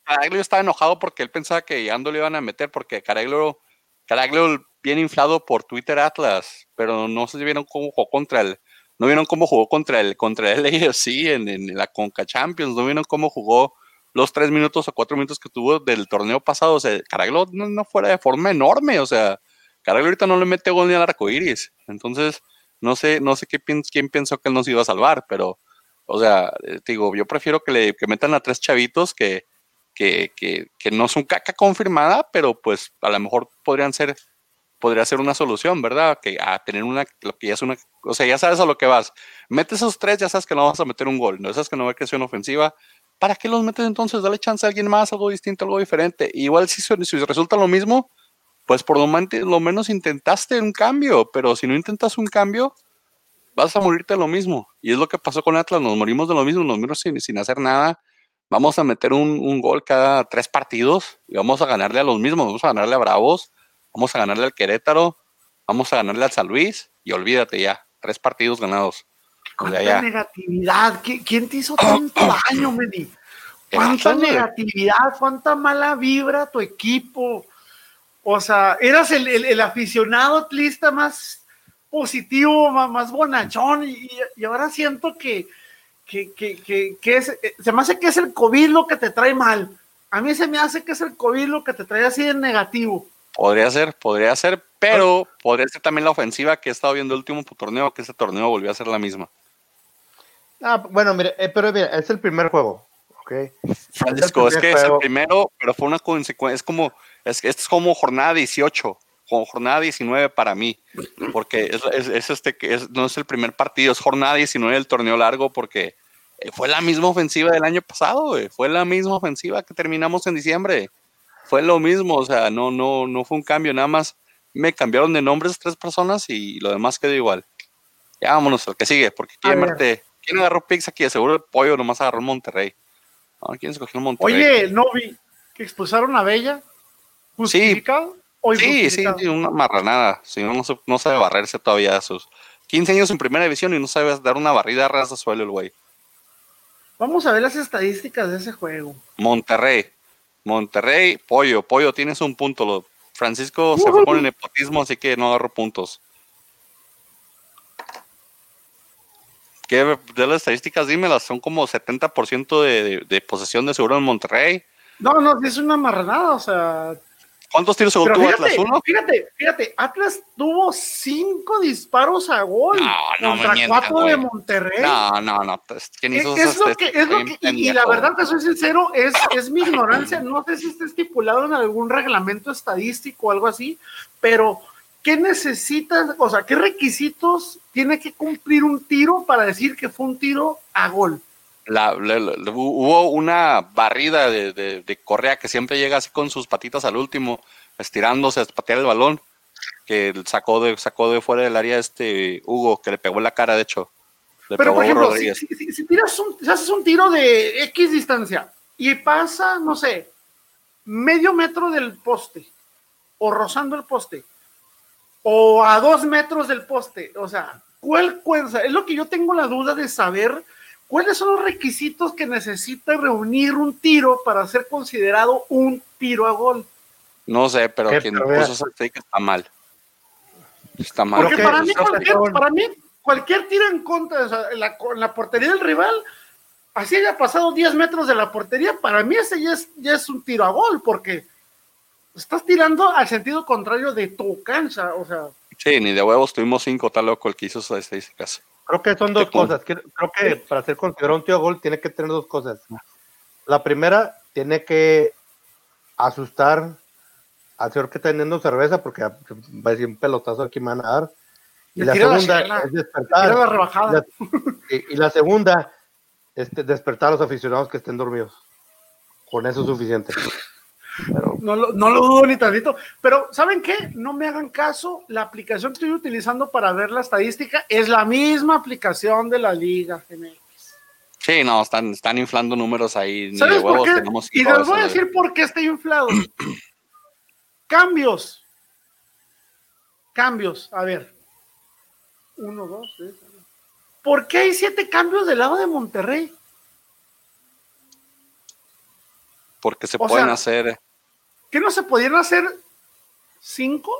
Caraglio, estaba enojado porque él pensaba que ya no le iban a meter porque Caraglio, Caraglio bien inflado por Twitter Atlas, pero no sé si vieron cómo jugó contra él. No vieron cómo jugó contra el, contra el AFC en, en, la Conca Champions. No vieron cómo jugó los tres minutos o cuatro minutos que tuvo del torneo pasado. O sea, Caraglio no, fuera de forma enorme. O sea, Caraglio ahorita no le mete gol ni al arco iris. Entonces, no sé, no sé qué, quién pensó que él nos iba a salvar, pero o sea, eh, digo, yo prefiero que le metan a tres chavitos que, que, que, no son caca confirmada, pero pues a lo mejor podrían ser, podría ser una solución, ¿verdad? Que a tener una, lo que ya es una, o sea, ya sabes a lo que vas. Metes esos tres, ya sabes que no vas a meter un gol, no sabes que no va a crecer una ofensiva. ¿Para qué los metes entonces? Dale chance a alguien más, algo distinto, algo diferente. igual si, si resulta lo mismo, pues por lo, lo menos intentaste un cambio, pero si no intentas un cambio, vas a morirte de lo mismo. Y es lo que pasó con Atlas, nos morimos de lo mismo, nos morimos sin, sin hacer nada. vamos a meter un, gol cada tres partidos y vamos a ganarle a los mismos, vamos a ganarle a Bravos, vamos a ganarle al Querétaro, vamos a ganarle al San Luis y olvídate ya, tres partidos ganados. ¿Cuánta negatividad? ¿Quién te hizo tanto daño, Meni? ¿Cuánta negatividad? ¿Cuánta mala vibra tu equipo? O sea, eras el, aficionado atlista más positivo, más, bonachón, y, ahora siento que, que, que, que, es, eh, se me hace que es el COVID lo que te trae mal. A mí se me hace que es el COVID lo que te trae así de negativo. Podría ser, podría ser, pero podría ser también la ofensiva que he estado viendo el último torneo, que ese torneo volvió a ser la misma. Ah, bueno, mire, eh, pero mira, es el primer juego. Okay. Francisco, es, que es el primero, pero fue una consecuencia, es como, es, es como jornada 18, como jornada 19 para mí, porque es, es, este que no es el primer partido, es jornada 19 del torneo largo, porque eh, fue la misma ofensiva del año pasado, fue la misma ofensiva que terminamos en diciembre, fue lo mismo, o sea, no, no, no fue un cambio, nada más me cambiaron de nombres tres personas y lo demás quedó igual. Ya vámonos al que sigue, porque ¿quién agarró pix aquí? Seguro el pollo nomás agarró Monterrey. ¿Quién escogió Monterrey? Oye, no vi que expulsaron a Bella. ¿Justificado? Sí, sí, sí, una marranada. Si no, no, sabe barrerse todavía sus 15 años en primera división y no sabe dar una barrida a suelo el güey. Vamos a ver las estadísticas de ese juego. Monterrey. Monterrey, Pollo. Pollo, tienes un punto. Lo, Francisco se fue con el nepotismo, así que no agarro puntos. ¿Qué de las estadísticas? Dímelas, son como 70% de, de, posesión de seguro en Monterrey. No, no, es una marranada, o sea. ¿Cuántos tiros tuvo Atlas? ¿Uno? Fíjate, fíjate, Atlas tuvo cinco disparos a gol contra cuatro de Monterrey. No, no, no. Pues, ¿Quién hizo es, lo que, es lo que, y, y, la verdad que soy sincero, es, es mi ignorancia. No sé si está estipulado en algún reglamento estadístico o algo así, pero ¿qué necesitas? O sea, ¿qué requisitos tiene que cumplir un tiro para decir que fue un tiro a gol? La, hubo una barrida de, Correa que siempre llega así con sus patitas al último, estirándose a patear el balón, que sacó de, sacó de fuera del área este Hugo, que le pegó en la cara, de hecho. Pero, por ejemplo, si, tiras un, si haces un tiro de X distancia y pasa, no sé, medio metro del poste o rozando el poste, o a dos metros del poste. O sea, ¿cuál, cuenta? es lo que yo tengo la duda de saber cuáles son los requisitos que necesita reunir un tiro para ser considerado un tiro a gol. No sé, pero quien puso esa está mal. Está mal. Porque para mí, cualquier, para mí, cualquier tiro en contra, en, la, la, portería del rival, así haya pasado 10 metros de la portería, para mí ese ya es, ya es un tiro a gol, porque estás tirando al sentido contrario de tu cancha, o sea. Sí, ni de huevos tuvimos cinco, tal loco el que hizo esa estadísticas. Creo que son dos cosas. Creo que para ser considerado un tío gol tiene que tener dos cosas. La primera, tiene que asustar al señor que está teniendo cerveza, porque va a decir un pelotazo aquí me van a dar. Y la segunda es despertar. y, la segunda es despertar a los aficionados que estén dormidos. Con eso es suficiente. No, lo, no, lo, dudo ni tantito. Pero, ¿saben qué? No me hagan caso. La aplicación que estoy utilizando para ver la estadística es la misma aplicación de la Liga Sí, no, están, están inflando números ahí. ¿Sabes por qué? Y les voy a decir por qué está inflado. Cambios. Cambios. A ver. Uno, dos, tres. ¿Por qué hay siete cambios del lado de Monterrey? porque se pueden hacer. ¿Qué no se pudieron hacer cinco?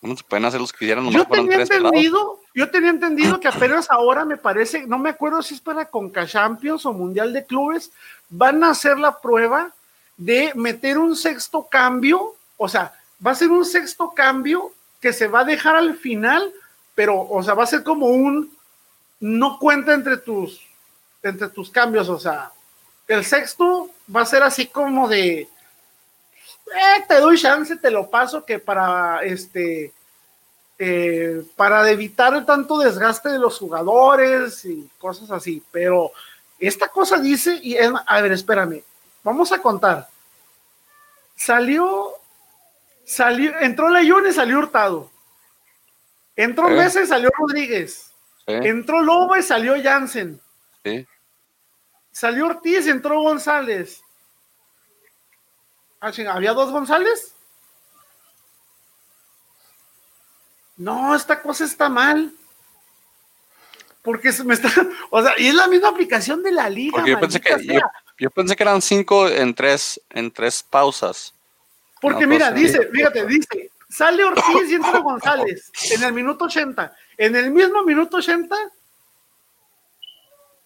No se pueden hacer los que quisieran. Yo tenía entendido, yo tenía entendido que apenas ahora me parece, no me acuerdo si es para Conca Champions o Mundial de Clubes, van a hacer la prueba de meter un sexto cambio, o sea, va a ser un sexto cambio que se va a dejar al final, pero, o sea, va a ser como un no cuenta entre tus entre tus cambios, o sea, el sexto va a ser así como de, eh, te doy chance, te lo paso, que para este, eh, para evitar tanto desgaste de los jugadores y cosas así, pero esta cosa dice, y a ver, espérame, vamos a contar. Salió, salió, entró Leyón y salió Hurtado. Entró Mesa y salió Rodríguez. Entró Lobo y salió Jansen. Salió Ortiz y entró González. Ah, ¿Había dos González? No, esta cosa está mal. Porque me está. O sea, y es la misma aplicación de la liga. Porque yo pensé, que, yo, pensé que eran cinco en tres, en tres pausas. Porque mira, dice, fíjate, dice, sale Ortiz y entra González en el minuto 80. En el mismo minuto 80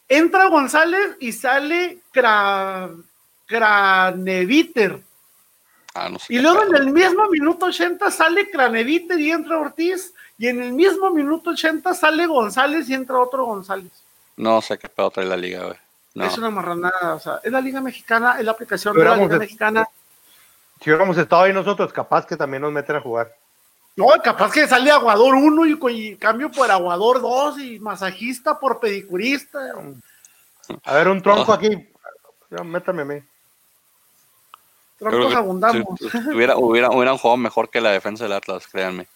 entra González y sale Craneviter. Ah, y luego en el mismo minuto 80 sale Craneviter y entra Ortiz. Y en el mismo minuto 80 sale González y entra otro González. No sé qué pedo trae la liga, güey. Es una marranada, o sea, es la liga mexicana, es la aplicación de la liga mexicana. Si hubiéramos estado ahí nosotros, capaz que también nos meten a jugar. No, capaz que sale Aguador 1 y, cambio por Aguador 2 y masajista por pedicurista. A ver, un tronco aquí. Ya, métame a mí. Troncos abundamos. hubiera, hubiera, hubieran jugado mejor que la defensa del Atlas, créanme.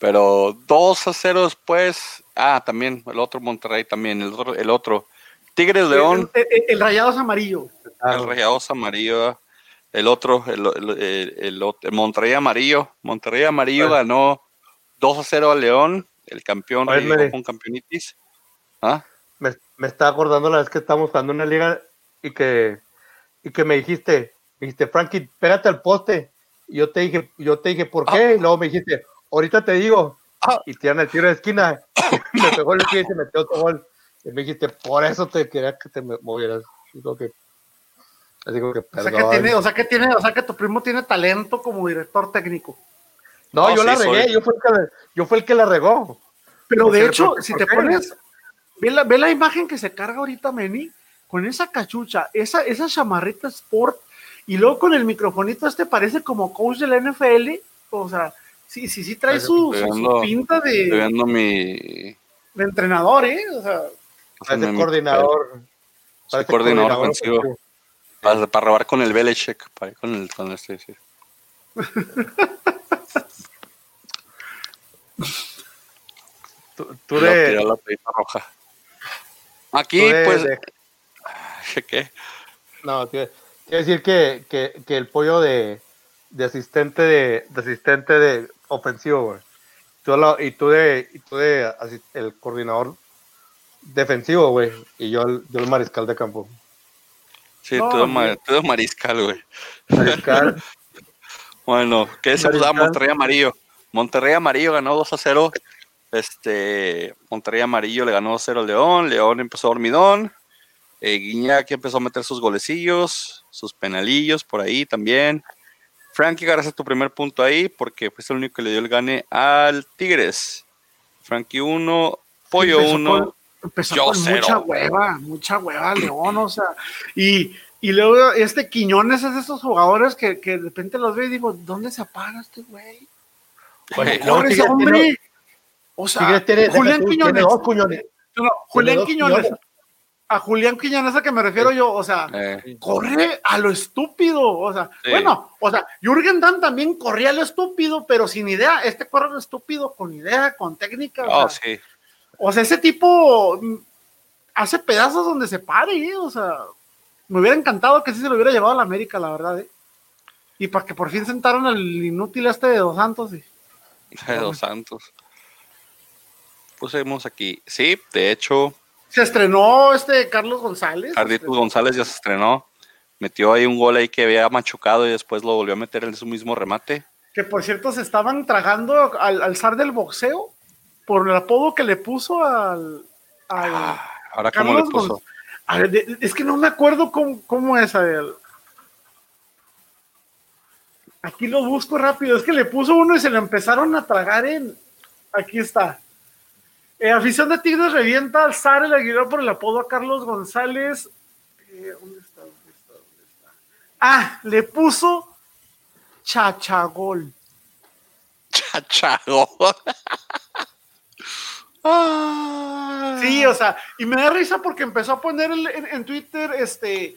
Pero 2 a 0 después. Ah, también, el otro Monterrey también, el otro. El otro. Tigres León. El, el, el Rayados Amarillo. El Rayados Amarillo. El otro, el, el, el Monterrey Amarillo. Monterrey Amarillo ganó 2 a 0 al León, el campeón con campeonitis. ¿Ah? Me, me está acordando la vez que estábamos jugando una liga y que, y que me dijiste, me dijiste, Frankie, pégate al poste. Y yo te dije, yo te dije, ¿por qué? Ah. Y luego me dijiste, ahorita te digo. Ah. Y tiran el tiro de esquina. me pegó el pie y se metió otro gol. Y me dijiste, por eso te quería que te movieras. Digo que, digo que, o sea que tiene, o sea que tiene, o sea que tu primo tiene talento como director técnico. No, yo la regué, yo fui, el que, yo fui el que la regó. Pero de hecho, si te pones, ve la, ve la imagen que se carga ahorita Meni, con esa cachucha, esa, esa chamarrita sport, y luego con el microfonito este parece como coach de la NFL, o sea, Sí, sí, sí trae su, pinta de. mi. De entrenador, ¿eh? O sea. Parece coordinador. Parece coordinador, ofensivo. Para, para, robar con el Belichick, para con el con este, sí. tú, de. La roja. Aquí, pues. ¿Qué? No, quiero decir que, que, que el pollo de, de asistente de, de asistente de ofensivo, güey. y tú de, y tú de el coordinador defensivo, güey. Y yo yo el mariscal de campo. Sí, todo, mariscal, güey. Mariscal. bueno, ¿qué se a Monterrey Amarillo. Monterrey Amarillo ganó 2 a 0. Este, Monterrey Amarillo le ganó 0 al León. León empezó dormidón. Eh, Guiñac empezó a meter sus golecillos, sus penalillos por ahí también. Frankie, gracias tu primer punto ahí porque fue el único que le dio el gane al Tigres. Frankie 1, Pollo 1. Empezó con mucha hueva, mucha hueva, León, o sea, y, y luego este Quiñones es de esos jugadores que, que de repente los ve y digo, ¿dónde se apaga este güey? Ese hombre. o sea, Julián Quiñones. No, Julián Quiñones a Julián Quiñones a que me refiero yo, o sea, eh. corre a lo estúpido, o sea, bueno, o sea, Jürgen Damm también corría a lo estúpido, pero sin idea, este corre a lo estúpido con idea, con técnica. o, oh, sea, o sea, ese tipo mm, hace pedazos donde se pare, ¿eh? o sea, me hubiera encantado que sí se lo hubiera llevado a la América, la verdad, ¿eh? Y para que por fin sentaron al inútil este de Dos Santos. De Dos Santos. Pusimos aquí, sí, de hecho, se estrenó este Carlos González. Carlitos González ya se estrenó. Metió ahí un gol ahí que había machucado y después lo volvió a meter en su mismo remate. Que por cierto se estaban tragando al, al zar del boxeo por el apodo que le puso al. Ah, ahora cómo le puso. es que no me acuerdo cómo, cómo es a él. Aquí lo busco rápido. Es que le puso uno y se lo empezaron a tragar en. Aquí está. Eh, afición de Tigres revienta al Zar el Aguilar por el apodo a Carlos González. Eh, ¿dónde, está, ¿Dónde está? ¿Dónde está? Ah, le puso Chachagol. Chachagol. sí, o sea, y me da risa porque empezó a poner en, Twitter, este,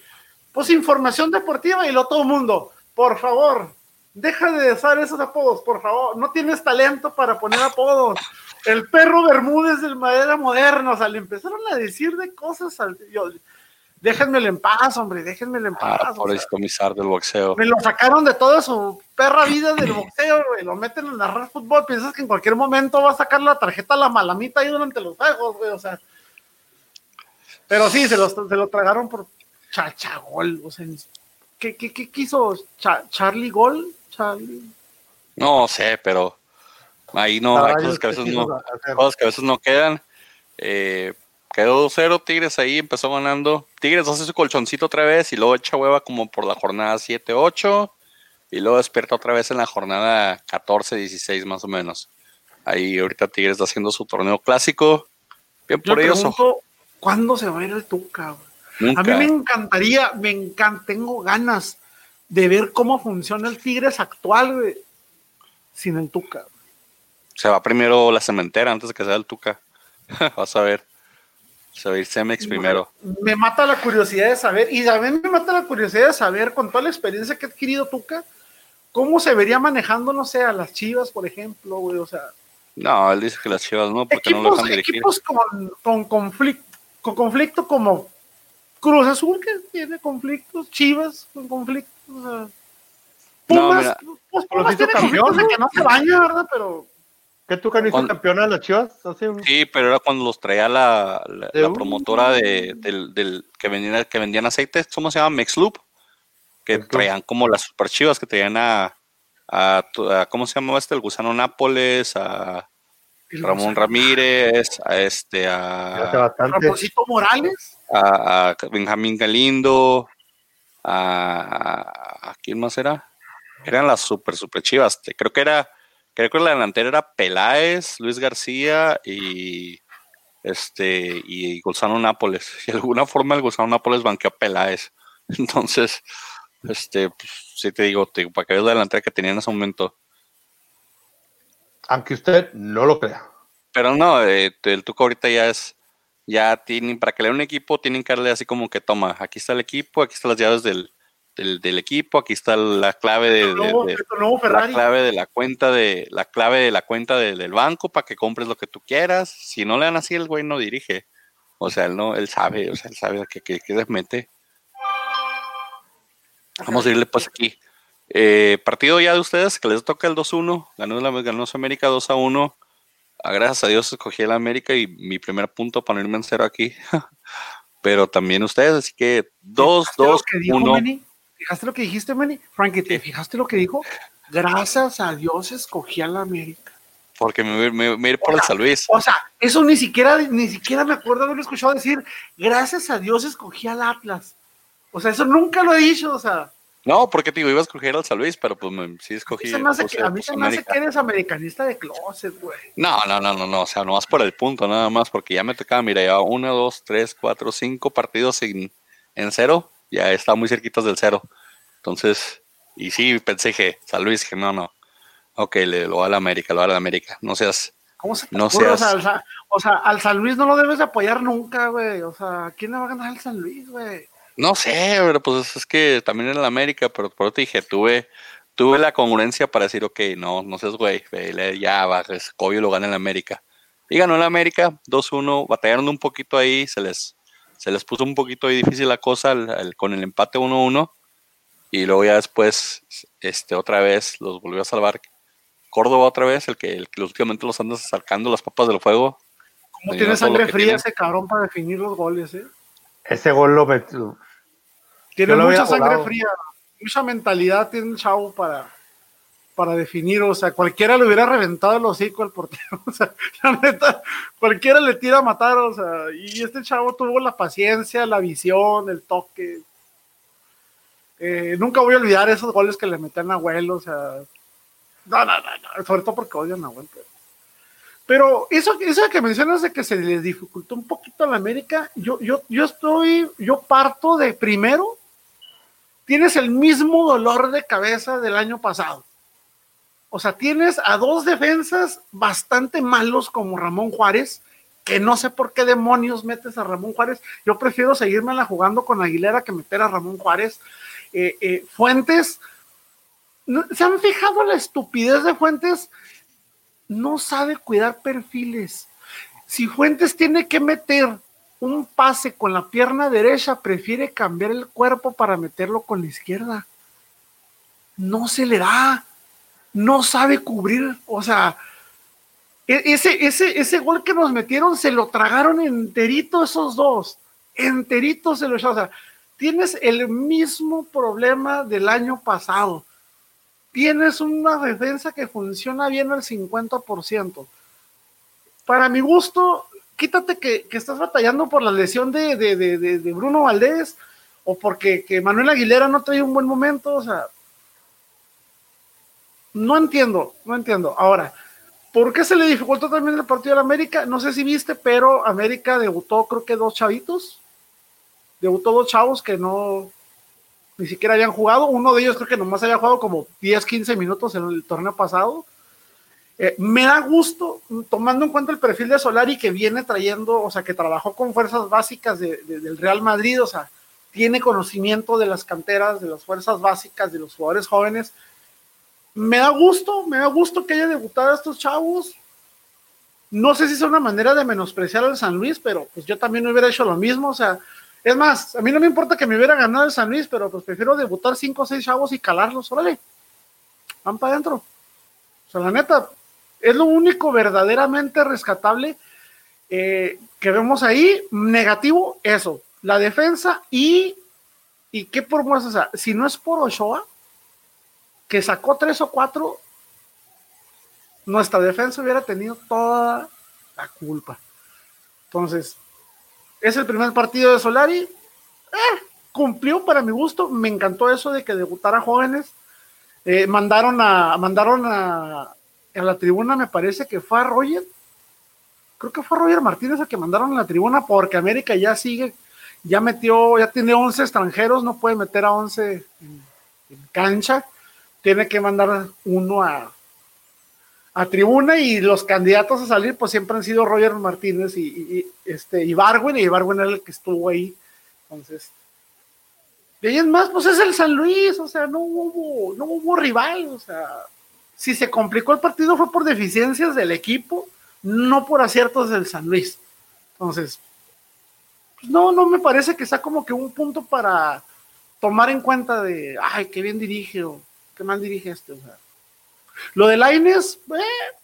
pues información deportiva y lo todo mundo, por favor, deja de usar esos apodos, por favor, no tienes talento para poner apodos el perro Bermúdez del madera moderna, o sea, le empezaron a decir de cosas al, Déjenmelo en paz, hombre, déjenmelo en Ah, paz. o por sea, esto misar del boxeo. me lo sacaron de toda su perra vida del boxeo, güey. Lo meten en narrar fútbol. Piensas que en cualquier momento va a sacar la tarjeta a la malamita ahí durante los juegos, güey. O sea. Pero sí, se lo, se lo tragaron por chachagol. O sea, ¿qué, qué, qué quiso? Cha- ¿Charlie Gol? Charlie. No sé, pero ahí no, hay cosas que a veces no, cosas que a veces no quedan. Eh, quedó 2-0 Tigres ahí, empezó ganando. Tigres hace su colchoncito otra vez y luego echa hueva como por la jornada 7-8 y luego despierta otra vez en la jornada 14-16 más o menos. Ahí ahorita Tigres está haciendo su torneo clásico. Bien Yo por ellos, pregunto, ¿cuándo se va a ir el Tuca. A mí me encantaría, me encanta, tengo ganas de ver cómo funciona el Tigres actual, güey, sin el Tuca. Se va primero la cementera antes de que sea el Tuca. Vas a ver. A ir Cemex primero. Me mata la curiosidad de saber, y también me mata la curiosidad de saber, con toda la experiencia que ha adquirido Tuca, cómo se vería manejando, no sé, a las Chivas, por ejemplo, güey, o sea, No, él dice que las chivas no, porque no lo equipos, dejan dirigir. equipos con, con conflicto, con conflicto como Cruz Azul, que tiene conflictos, Chivas con conflictos, o sea, No, Pumas, mira. pues, Pumas tiene conflictos de campeón, que no se baña, ¿verdad? Pero ¿Qué tú hizo Con- campeona de las chivas? Un- Sí, pero era cuando los traía la, la, De la un- promotora de, del, del- que vendían que vendían aceite, ¿cómo se llama? Mexloop, que Mexloop. traían como las super chivas que traían a, a, tu- a- ¿cómo se llamaba este? El gusano Nápoles, a Ramón Ramírez, a este, a. Ramoncito Morales, a, a Benjamín Galindo, a, a ¿quién más era? Eran las super super chivas. Creo que era, creo que la delantera era Peláez, Luis García y este y Gonzalo Nápoles. Y de alguna forma el Gonzalo Nápoles banqueó a Peláez. Entonces, este, pues, sí te digo, te, para que veas la delantera que tenía en ese momento. Aunque usted no lo crea. Pero no, eh, el Tuca ahorita ya es, ya tienen, para que le un equipo, tienen que darle así como que toma, aquí está el equipo, aquí están las llaves del, del, del equipo, aquí está la clave de, nuevo, la clave de la cuenta de, la clave de la cuenta de- del banco para que compres lo que tú quieras. Si no le dan así, el güey no dirige. O sea, él no, él sabe, o sea, él sabe que, que, que mete. Vamos a irle pues aquí. Eh, partido ya de ustedes, que les toca el 2-1. Ganó, la, ganó su América 2-1. Ah, gracias a Dios escogí el América y mi primer punto para no irme en cero aquí. Pero también ustedes, así que 2, ¿Fijaste lo 2, que dijo, 1. Manny? ¿Fijaste lo que dijiste, Manny? Frankie, ¿te fijaste lo que dijo? Gracias a Dios escogí a la América. Porque me, voy- me, me a ir por el San Luis. O sea, eso ni siquiera, ni siquiera me acuerdo haberlo escuchado decir, gracias a Dios escogí al Atlas. O sea, eso nunca lo he dicho, o sea, No, porque te digo, iba a escoger al San Luis, pero pues me, sí a escogí. mí se me hace que, a mí se me hace que eres americanista de closet, güey. No, no, no, no, no, o sea, no vas por el punto, nada más, porque ya me tocaba, mira, ya uno, dos, tres, cuatro, cinco partidos en, en cero, ya está muy cerquitas del cero. Entonces, y sí, pensé que San Luis, que no, no. Ok, le lo va a la América, lo va a la América. No seas, ¿Cómo se No ocurre? O, seas- sea, o sea, al San Luis no lo debes de apoyar nunca, güey. O sea, ¿quién le va a ganar al San Luis, güey? no sé, pero pues es que también en la América, pero por eso te dije, tuve, tuve la congruencia para decir, ok, no, no seas güey, ya va, Escobio lo gana en la América. Y ganó en la América, 2-1, batallaron un poquito ahí, se les, se les puso un poquito ahí difícil la cosa con el empate 1-1. Y luego ya después, este, otra vez los volvió a salvar. Córdoba otra vez, el que, el que últimamente los anda sacando las papas del fuego. ¿Cómo tiene sangre fría tiene. ese cabrón para definir los goles, eh? Ese gol lo metió. Tiene mucha sangre fría, mucha mentalidad tiene el chavo para, para definir. O sea, cualquiera le hubiera reventado el hocico al portero. O sea, la neta, cualquiera le tira a matar. O sea, y este chavo tuvo la paciencia, la visión, el toque. Eh, nunca voy a olvidar esos goles que le metían a Abuelo. O sea, no, no, no, sobre todo porque odian a Abuelo. Pero, pero eso, eso que mencionas de que se les dificultó un poquito a la América, yo, yo, yo estoy, yo parto de primero tienes el mismo dolor de cabeza del año pasado. O sea, tienes a dos defensas bastante malos como Ramón Juárez, que no sé por qué demonios metes a Ramón Juárez. Yo prefiero seguirme la jugando con Aguilera que meter a Ramón Juárez. Eh, eh, Fuentes, ¿no- ¿se han fijado la estupidez de Fuentes? No sabe cuidar perfiles. Si Fuentes tiene que meter un pase con la pierna derecha, prefiere cambiar el cuerpo para meterlo con la izquierda. No se le da, no sabe cubrir, o sea, e, ese, ese, ese gol que nos metieron se lo tragaron enterito esos dos, enterito se lo echaron, o sea, tienes el mismo problema del año pasado. Tienes una defensa que funciona bien al 50%. Para mi gusto, quítate que, estás batallando por la lesión de, Bruno Valdés o porque que Manuel Aguilera no trae un buen momento, o sea, no entiendo, no entiendo. Ahora, ¿por qué se le dificultó también el partido de América? No sé si viste, pero América debutó creo que dos chavitos, debutó dos chavos que no, ni siquiera habían jugado, uno de ellos creo que nomás había jugado como 10, 15 minutos en el torneo pasado, eh, me da gusto, tomando en cuenta el perfil de Solari que viene trayendo, o sea, que trabajó con fuerzas básicas del Real Madrid, o sea, tiene conocimiento de las canteras, de las fuerzas básicas, de los jugadores jóvenes. Me da gusto, me da gusto que haya debutado a estos chavos. No sé si es una manera de menospreciar al San Luis, pero pues yo también hubiera hecho lo mismo, o sea, es más, a mí no me importa que me hubiera ganado el San Luis, pero pues prefiero debutar cinco o seis chavos y calarlos, órale, van para adentro. O sea, la neta, es lo único verdaderamente rescatable eh, que vemos ahí. Negativo, eso, la defensa y, y qué por más, o sea, si no es por Ochoa, que sacó tres o cuatro, nuestra defensa hubiera tenido toda la culpa. Entonces, es el primer partido de Solari. Eh, cumplió para mi gusto. Me encantó eso de que debutara jóvenes. Eh, mandaron a, mandaron a, en la tribuna me parece que fue a Roger, creo que fue a Roger Martínez a que mandaron a la tribuna porque América ya sigue, ya metió, ya tiene 11 extranjeros, no puede meter a 11 en, cancha, tiene que mandar uno a, a tribuna y los candidatos a salir pues siempre han sido Roger Martínez y, este y Barwin y Barwin era el que estuvo ahí entonces y ahí es más pues es el San Luis o sea no hubo no hubo rival o sea si se complicó el partido fue por deficiencias del equipo, no por aciertos del San Luis. Entonces, pues no, no me parece que sea como que un punto para tomar en cuenta de, ay, qué bien dirige o qué mal dirige este. O sea, lo de Laines, eh,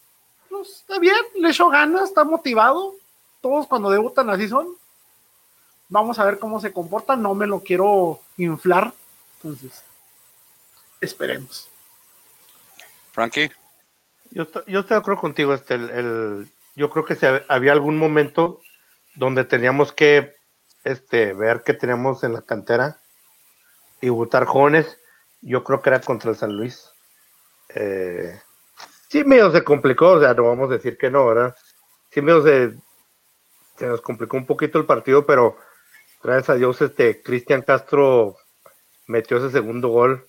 pues está bien, le echó ganas, está motivado. Todos cuando debutan así son. Vamos a ver cómo se comporta, no me lo quiero inflar. Entonces, esperemos. Frankie. Yo, yo estoy de acuerdo contigo, este, el, yo creo que si había algún momento donde teníamos que este, ver qué tenemos en la cantera y votar jóvenes, yo creo que era contra el San Luis. Eh, sí, medio se complicó, o sea, no vamos a decir que no, ¿verdad? Sí, medio se, se nos complicó un poquito el partido, pero gracias a Dios, este, Cristian Castro metió ese segundo gol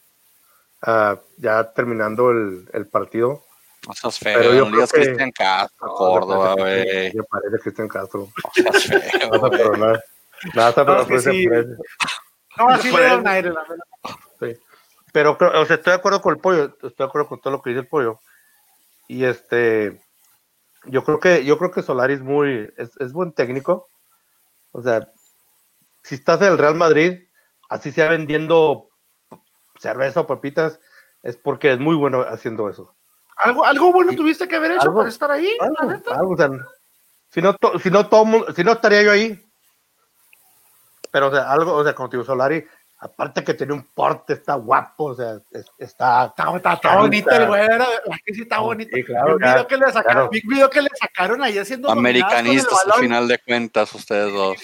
Ah, ya terminando el, el partido. No seas feo, pero yo no digas Cristian Castro, Córdoba, güey. Me parece Cristian Castro. No seas feo, no, pero nada, nada, pero no, sí. No, así le da un aire, la verdad. Pero, o sea, estoy de acuerdo con el pollo, estoy de acuerdo con todo lo que dice el pollo. Y este, yo creo que, yo creo que Solari es muy, es, es buen técnico. O sea, si estás en el Real Madrid, así sea vendiendo cerveza o papitas, es porque es muy bueno haciendo eso. ¿Algo, algo bueno tuviste que haber hecho para estar ahí? si no, si no, todo, si no estaría yo ahí. Pero, o sea, algo, o sea, digo, Solari, aparte que tiene un porte, está guapo, o sea, está... Está, está, bonito el güey, que sí está bonito. Sí, claro, video que le sacaron, video que le sacaron ahí haciendo... Americanistas, al final de cuentas, ustedes dos.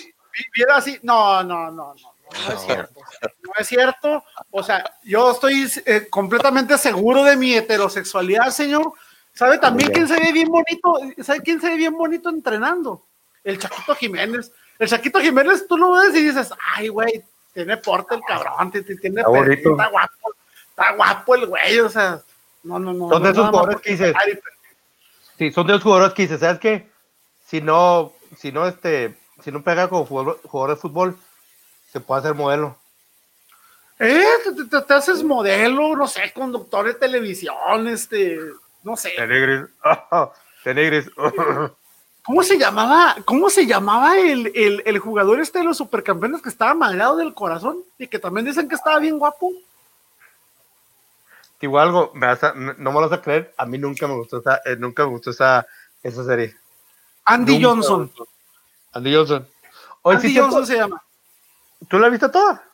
Viera así, no, no, no, no no es cierto. No es cierto. O sea, yo estoy eh, completamente seguro de mi heterosexualidad, señor. ¿Sabe también quién se ve bien bonito? ¿Sabe quién se ve bien bonito entrenando? El Chaquito Jiménez. El Chaquito Jiménez, tú lo ves y dices, ay, güey, tiene porte el cabrón, tiene está, está guapo, está guapo el güey, o sea, no, no, no. Son de esos jugadores que dices, sí, son de esos jugadores que dices, ¿sabes qué? Si no, si no, este, si no pega como jugador de fútbol, se puede hacer modelo. Eh, te, haces modelo, no sé, conductor de televisión, este, no sé. Tenegris, oh, Tenegris. ¿Cómo se llamaba? ¿Cómo se llamaba el, el, el jugador este de los supercampeones que estaba malgrado del corazón y que también dicen que estaba bien guapo? Digo algo, me vas a- no me lo vas a creer, a mí nunca me gustó esa, eh, nunca me gustó esa, esa serie. Andy Nunca Johnson. Andy Johnson. Oye, Andy sí, Johnson se llama. ¿tú la viste toda?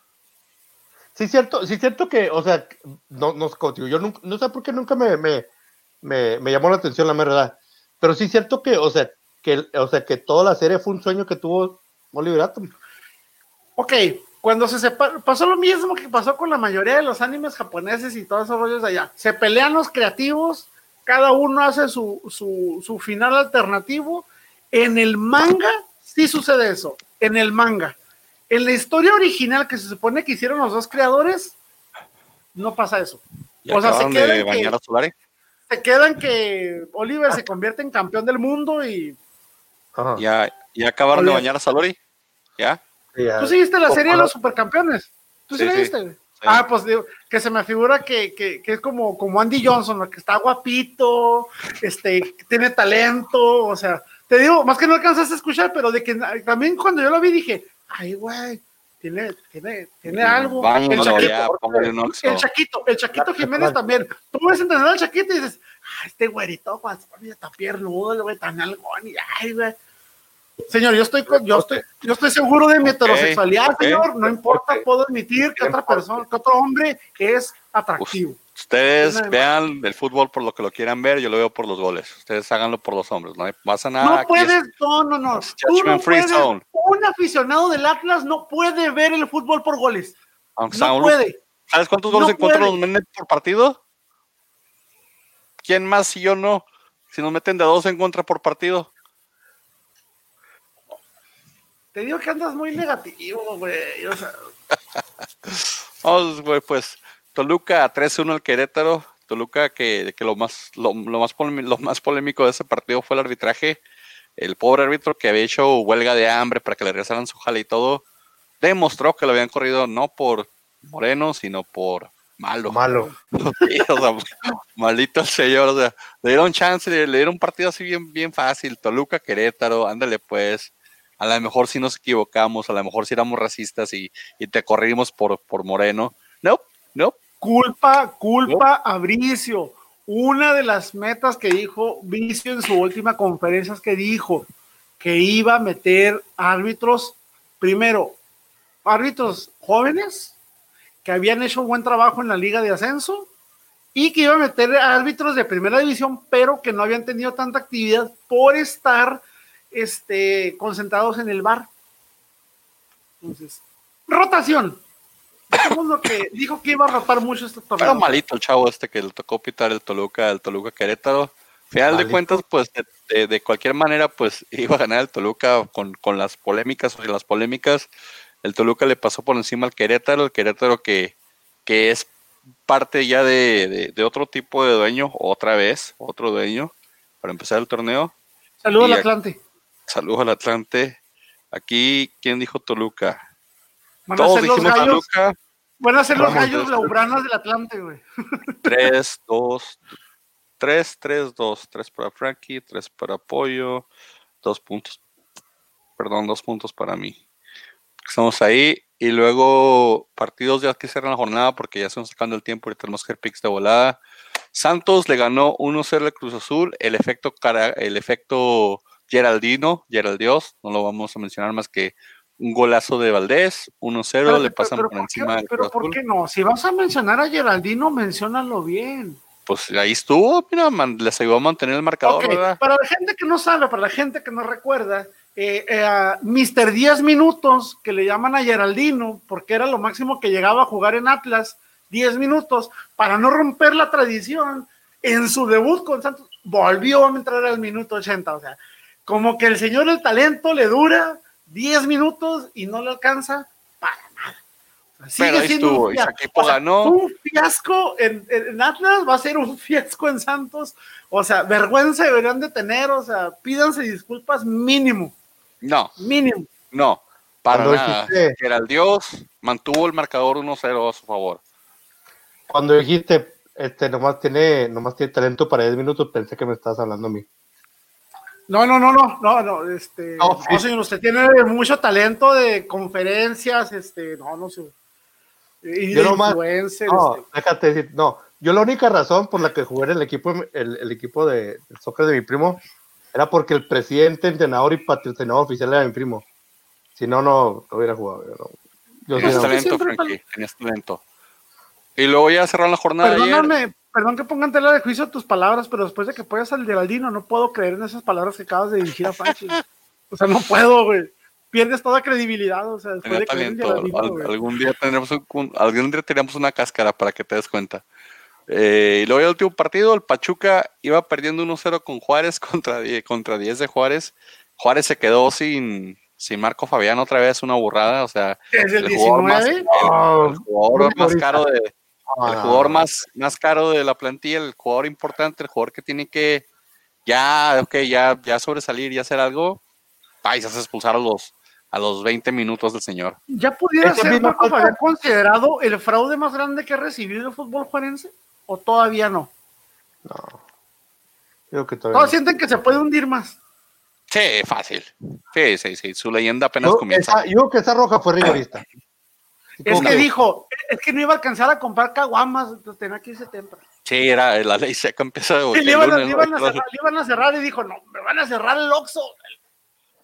Sí, cierto, sí, cierto que, o sea, no, no, yo nunca, no sé por qué nunca me, me, me, me llamó la atención la verdad, pero sí cierto que, o sea, que, o sea, que toda la serie fue un sueño que tuvo Oliver Atom. Ok, cuando se separa, pasó lo mismo que pasó con la mayoría de los animes japoneses y todos esos rollos de allá. Se pelean los creativos, cada uno hace su, su, su final alternativo. En el manga sí sucede eso, en el manga. En la historia original que se supone que hicieron los dos creadores, no pasa eso. Y O sea, se acabaron queda de en que- bañar a Solari. Se quedan que Oliver se convierte en campeón del mundo y... Ajá. Ya, ya acabaron de bañar a Solari. ¿Ya? ¿Tú sí viste la serie de los supercampeones? ¿Tú sí, Sí, la sí. viste? güey? Ah, pues digo, que se me figura que, que, que es como, como Andy Johnson, que está guapito, este, que tiene talento, o sea, te digo, más que no alcanzaste a escuchar, pero de que también cuando yo lo vi dije, ay, güey, tiene, tiene, tiene algo. Baño, el, Chaquito, ya, el Chaquito, el Chaquito Jiménez también. Tú ves entender al Chaquito y dices, ay, este güerito, oye, está piernudo, güey, tan algón, y ay, güey. Señor, yo estoy, con- yo estoy, yo estoy seguro de mi heterosexualidad, señor. No importa, puedo admitir que otra persona, que otro hombre es atractivo. Ustedes vean el fútbol por lo que lo quieran ver, yo lo veo por los goles. Ustedes háganlo por los hombres, no pasa nada. no puedes, es- no, no, no. es Tú no judgment free puedes, zone. un aficionado del Atlas no puede ver el fútbol por goles. aunque No puede. ¿Sabes cuántos goles no en contra puede. nos meten por partido? ¿Quién más si yo no? Si nos meten de dos en contra por partido. Te digo que andas muy negativo, güey. O sea, Vamos, güey, pues Toluca 3-1 al Querétaro. Toluca que, que lo más lo, lo más polemi- lo más polémico de ese partido fue el arbitraje. El pobre árbitro que había hecho huelga de hambre para que le regresaran su jale y todo, demostró que lo habían corrido no por Moreno, sino por malo. Malo. Sí, o sea, maldito el señor, o sea, le dieron chance, le, le dieron un partido así bien, bien fácil, Toluca, Querétaro, ándale pues, a lo mejor si nos equivocamos, a lo mejor si éramos racistas y, y te corrimos por, por Moreno, no, no, culpa, culpa a Bricio. Una de las metas que dijo Bricio en su última conferencia es que dijo que iba a meter árbitros, primero, árbitros jóvenes que habían hecho un buen trabajo en la liga de ascenso y que iba a meter árbitros de primera división, pero que no habían tenido tanta actividad por estar este, concentrados en el bar. Entonces, rotación. Dijimos lo que dijo que iba a rotar mucho este pero torneo. malito el chavo este que le tocó pitar el Toluca, el Toluca Querétaro. Final de cuentas, pues de, de- de cualquier manera, pues iba a ganar el Toluca con, con las polémicas o sin las polémicas. El Toluca le pasó por encima al Querétaro, el Querétaro que, que es parte ya de, de- de otro tipo de dueño, otra vez, otro dueño, para empezar el torneo. Saludos al Atlante. Saludos al Atlante. Aquí, ¿quién dijo Toluca? Van a Todos ser los dijimos gallos, Toluca. van a ser los gallos blaugranas del Atlante, güey. 3, 2, 3, 3, 2, 3 para Frankie, 3 para Pollo, 2 puntos. Perdón, 2 puntos para mí. Estamos ahí. Y luego partidos ya que cierran la jornada porque ya estamos sacando el tiempo y tenemos que picks de volada. Santos le ganó 1-0 al Cruz Azul. El efecto, cara, el efecto Geraldino, Geraldios, no lo vamos a mencionar más que un golazo de Valdés, 1-0, le pasan por ¿por qué- encima del pero ¿por qué no? Si vas a mencionar a Geraldino, menciónalo bien. Pues ahí estuvo, mira, man, les ayudó a mantener el marcador, ¿verdad? para la gente que no sabe, para la gente que no recuerda, eh, eh, Mr. 10 minutos, que le llaman a Geraldino, porque era lo máximo que llegaba a jugar en Atlas, 10 minutos, para no romper la tradición, en su debut con Santos, volvió a entrar al minuto 80, o sea, como que el señor el talento le dura 10 minutos y no le alcanza para nada. Sigue Pero ahí siendo estuvo, un y fiasco. O sea, ganó. Un fiasco en, Atlas va a ser un fiasco en Santos. O sea, vergüenza deberían de tener, o sea, pídanse disculpas mínimo, No, mínimo. no, para Cuando nada. dijiste- Que era el Dios, mantuvo el marcador 1-0 a su favor. Cuando dijiste, este, nomás tiene, nomás tiene talento para 10 minutos, pensé que me estabas hablando a mí. No, no, no, no, no, no, este, No, no, sí. señor, usted tiene mucho talento de conferencias, este, no, no sé, y Yo de nomás- No, este, déjate decir, no. Yo la única razón por la que jugué en el equipo, el, el equipo de el soccer de mi primo era porque el presidente, entrenador y patrocinador oficial era mi primo. Si no, no, no hubiera jugado. Yo, no- yo Tenías no- talento, Frankie, tenías talento. Y luego ya cerraron la jornada de ayer. Perdón que pongan tela de juicio tus palabras, pero después de que puedas al de Aldino, no puedo creer en esas palabras que acabas de dirigir a Franchi. o sea, no puedo, güey. Pierdes toda credibilidad, o sea, después Tenía de talento. Geraldino, Al- algún día tendremos un- algún día tenemos una cáscara para que te des cuenta. Eh, y luego el último partido, el Pachuca iba perdiendo 1-0 con Juárez contra, contra 10 de Juárez. Juárez se quedó sin, sin Marco Fabián otra vez, una burrada. O sea, Es el el jugador más, 19. Oh, el jugador más caro de, el ah, jugador más, más caro de la plantilla, el jugador importante, el jugador que tiene que ya, ok, ya, ya sobresalir y hacer algo, ay, se hace expulsar a los, a los 20 minutos del señor. ¿Ya pudiera Ese ser Marco Fabián considerado el fraude más grande que ha recibido el fútbol juarense? ¿O todavía no? No. Creo que todavía. Todos no. sienten que se puede hundir más. Sí, fácil. Sí, sí, sí. Su leyenda apenas Yo, comienza. esa, yo creo que esa roja fue rigorista. Es que dijo, es que no iba a alcanzar a comprar caguamas, entonces tenía que irse temprano. Sí, era la ley seca empieza Y el le iban, a, lunes, le iban a cerrar, le iban a cerrar y dijo, no, me van a cerrar el Oxxo.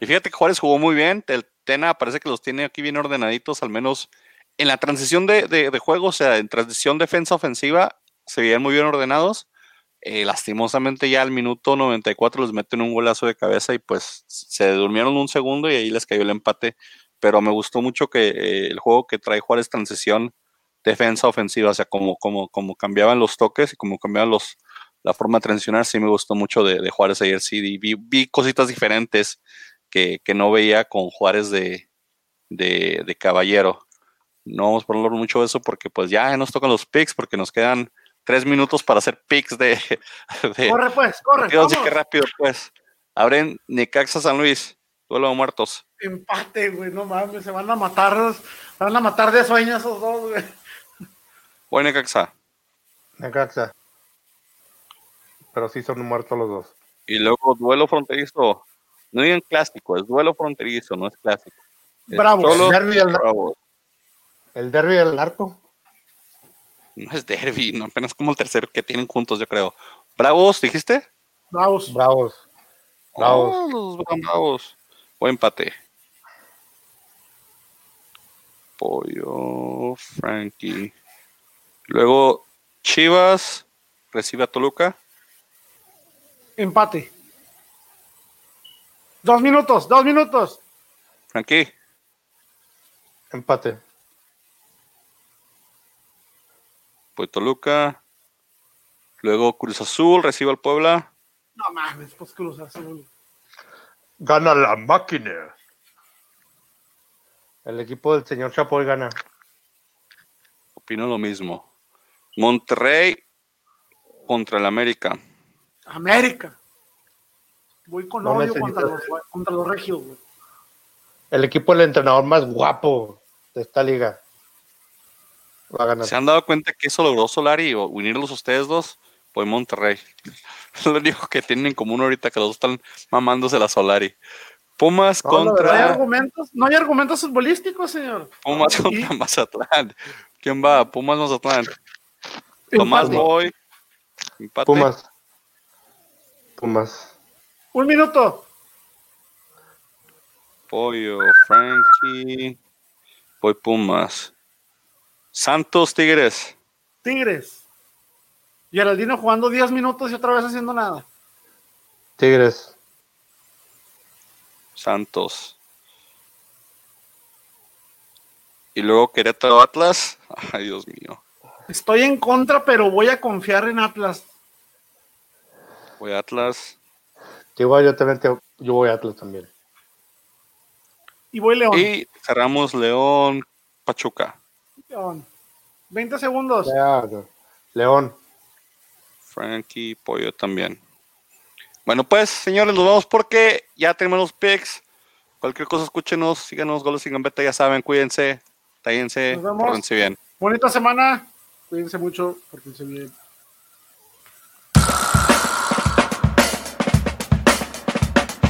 Y fíjate que Juárez jugó muy bien. El Tena parece que los tiene aquí bien ordenaditos, al menos en la transición de, de- de juego, o sea, en transición defensa-ofensiva, se veían muy bien ordenados. Eh, lastimosamente ya al minuto 94 les meten un golazo de cabeza y pues se durmieron un segundo y ahí les cayó el empate. Pero me gustó mucho que eh, el juego que trae Juárez transición defensa-ofensiva, o sea, como, como, como cambiaban los toques y como cambiaban los, la forma de transicionar, sí me gustó mucho de, de Juárez ayer, sí, y vi, vi cositas diferentes que, que no veía con Juárez de, de, de Caballero. No vamos a hablar mucho de eso porque pues ya nos tocan los picks porque nos quedan tres minutos para hacer picks de, de Corre pues, corre. vámonos. qué rápido pues. Abren Necaxa San Luis, duelo de muertos. Empate, güey, no mames, se van a matar, se van a matar de sueño esos dos, güey. Voy Necaxa. Necaxa. Pero sí son muertos los dos. Y luego duelo fronterizo. No digan clásico, es duelo fronterizo, no es clásico. Es Bravos. solo Derbi del- Bravos. El derby del narco. No es derby, no, apenas como el tercero que tienen juntos, yo creo. Bravos, dijiste? Bravos. Bravos. Bravos. Oh, los bravos. Empate. Pollo, Frankie. Luego, Chivas recibe a Toluca. Empate. Dos minutos, dos minutos. Frankie, Empate. pues Toluca. Luego Cruz Azul recibe al Puebla. No mames, pues Cruz Azul. Gana la máquina. El equipo del señor Chapoy gana. Opino lo mismo. Monterrey contra el América. América. Voy con No odio contra los, contra los regios, güey. El equipo del entrenador más guapo de esta liga. Va a ganar. ¿Se han dado cuenta que eso logró Solari o unirlos ustedes dos? Pues Monterrey. Lo único que tienen en común ahorita que los dos están mamándose la Solari. Pumas No, la No hay contra argumentos, no hay argumentos futbolísticos, señor. Pumas contra Mazatlán. ¿Quién va? Pumas Mazatlán. Tomás. Boy. Empate. Pumas. Pumas. Un minuto. Pollo, Frankie. Voy Pumas. Santos Tigres. Tigres. Geraldino jugando 10 minutos y otra vez haciendo nada. Tigres. Santos. Y luego Querétaro Atlas. Ay, Dios mío. Estoy en contra, pero voy a confiar en Atlas. Voy a Atlas. Igual yo también te- yo voy a Atlas también. Y voy León. Y cerramos León Pachuca. León. 20 segundos. León. Frankie Pollo también. Bueno, pues, señores, nos vamos porque ya tenemos los picks. Cualquier cosa, escúchenos, síganos, goles y gambeta, ya saben, cuídense, tállense, bien. Bonita semana. Cuídense mucho, pórtense bien.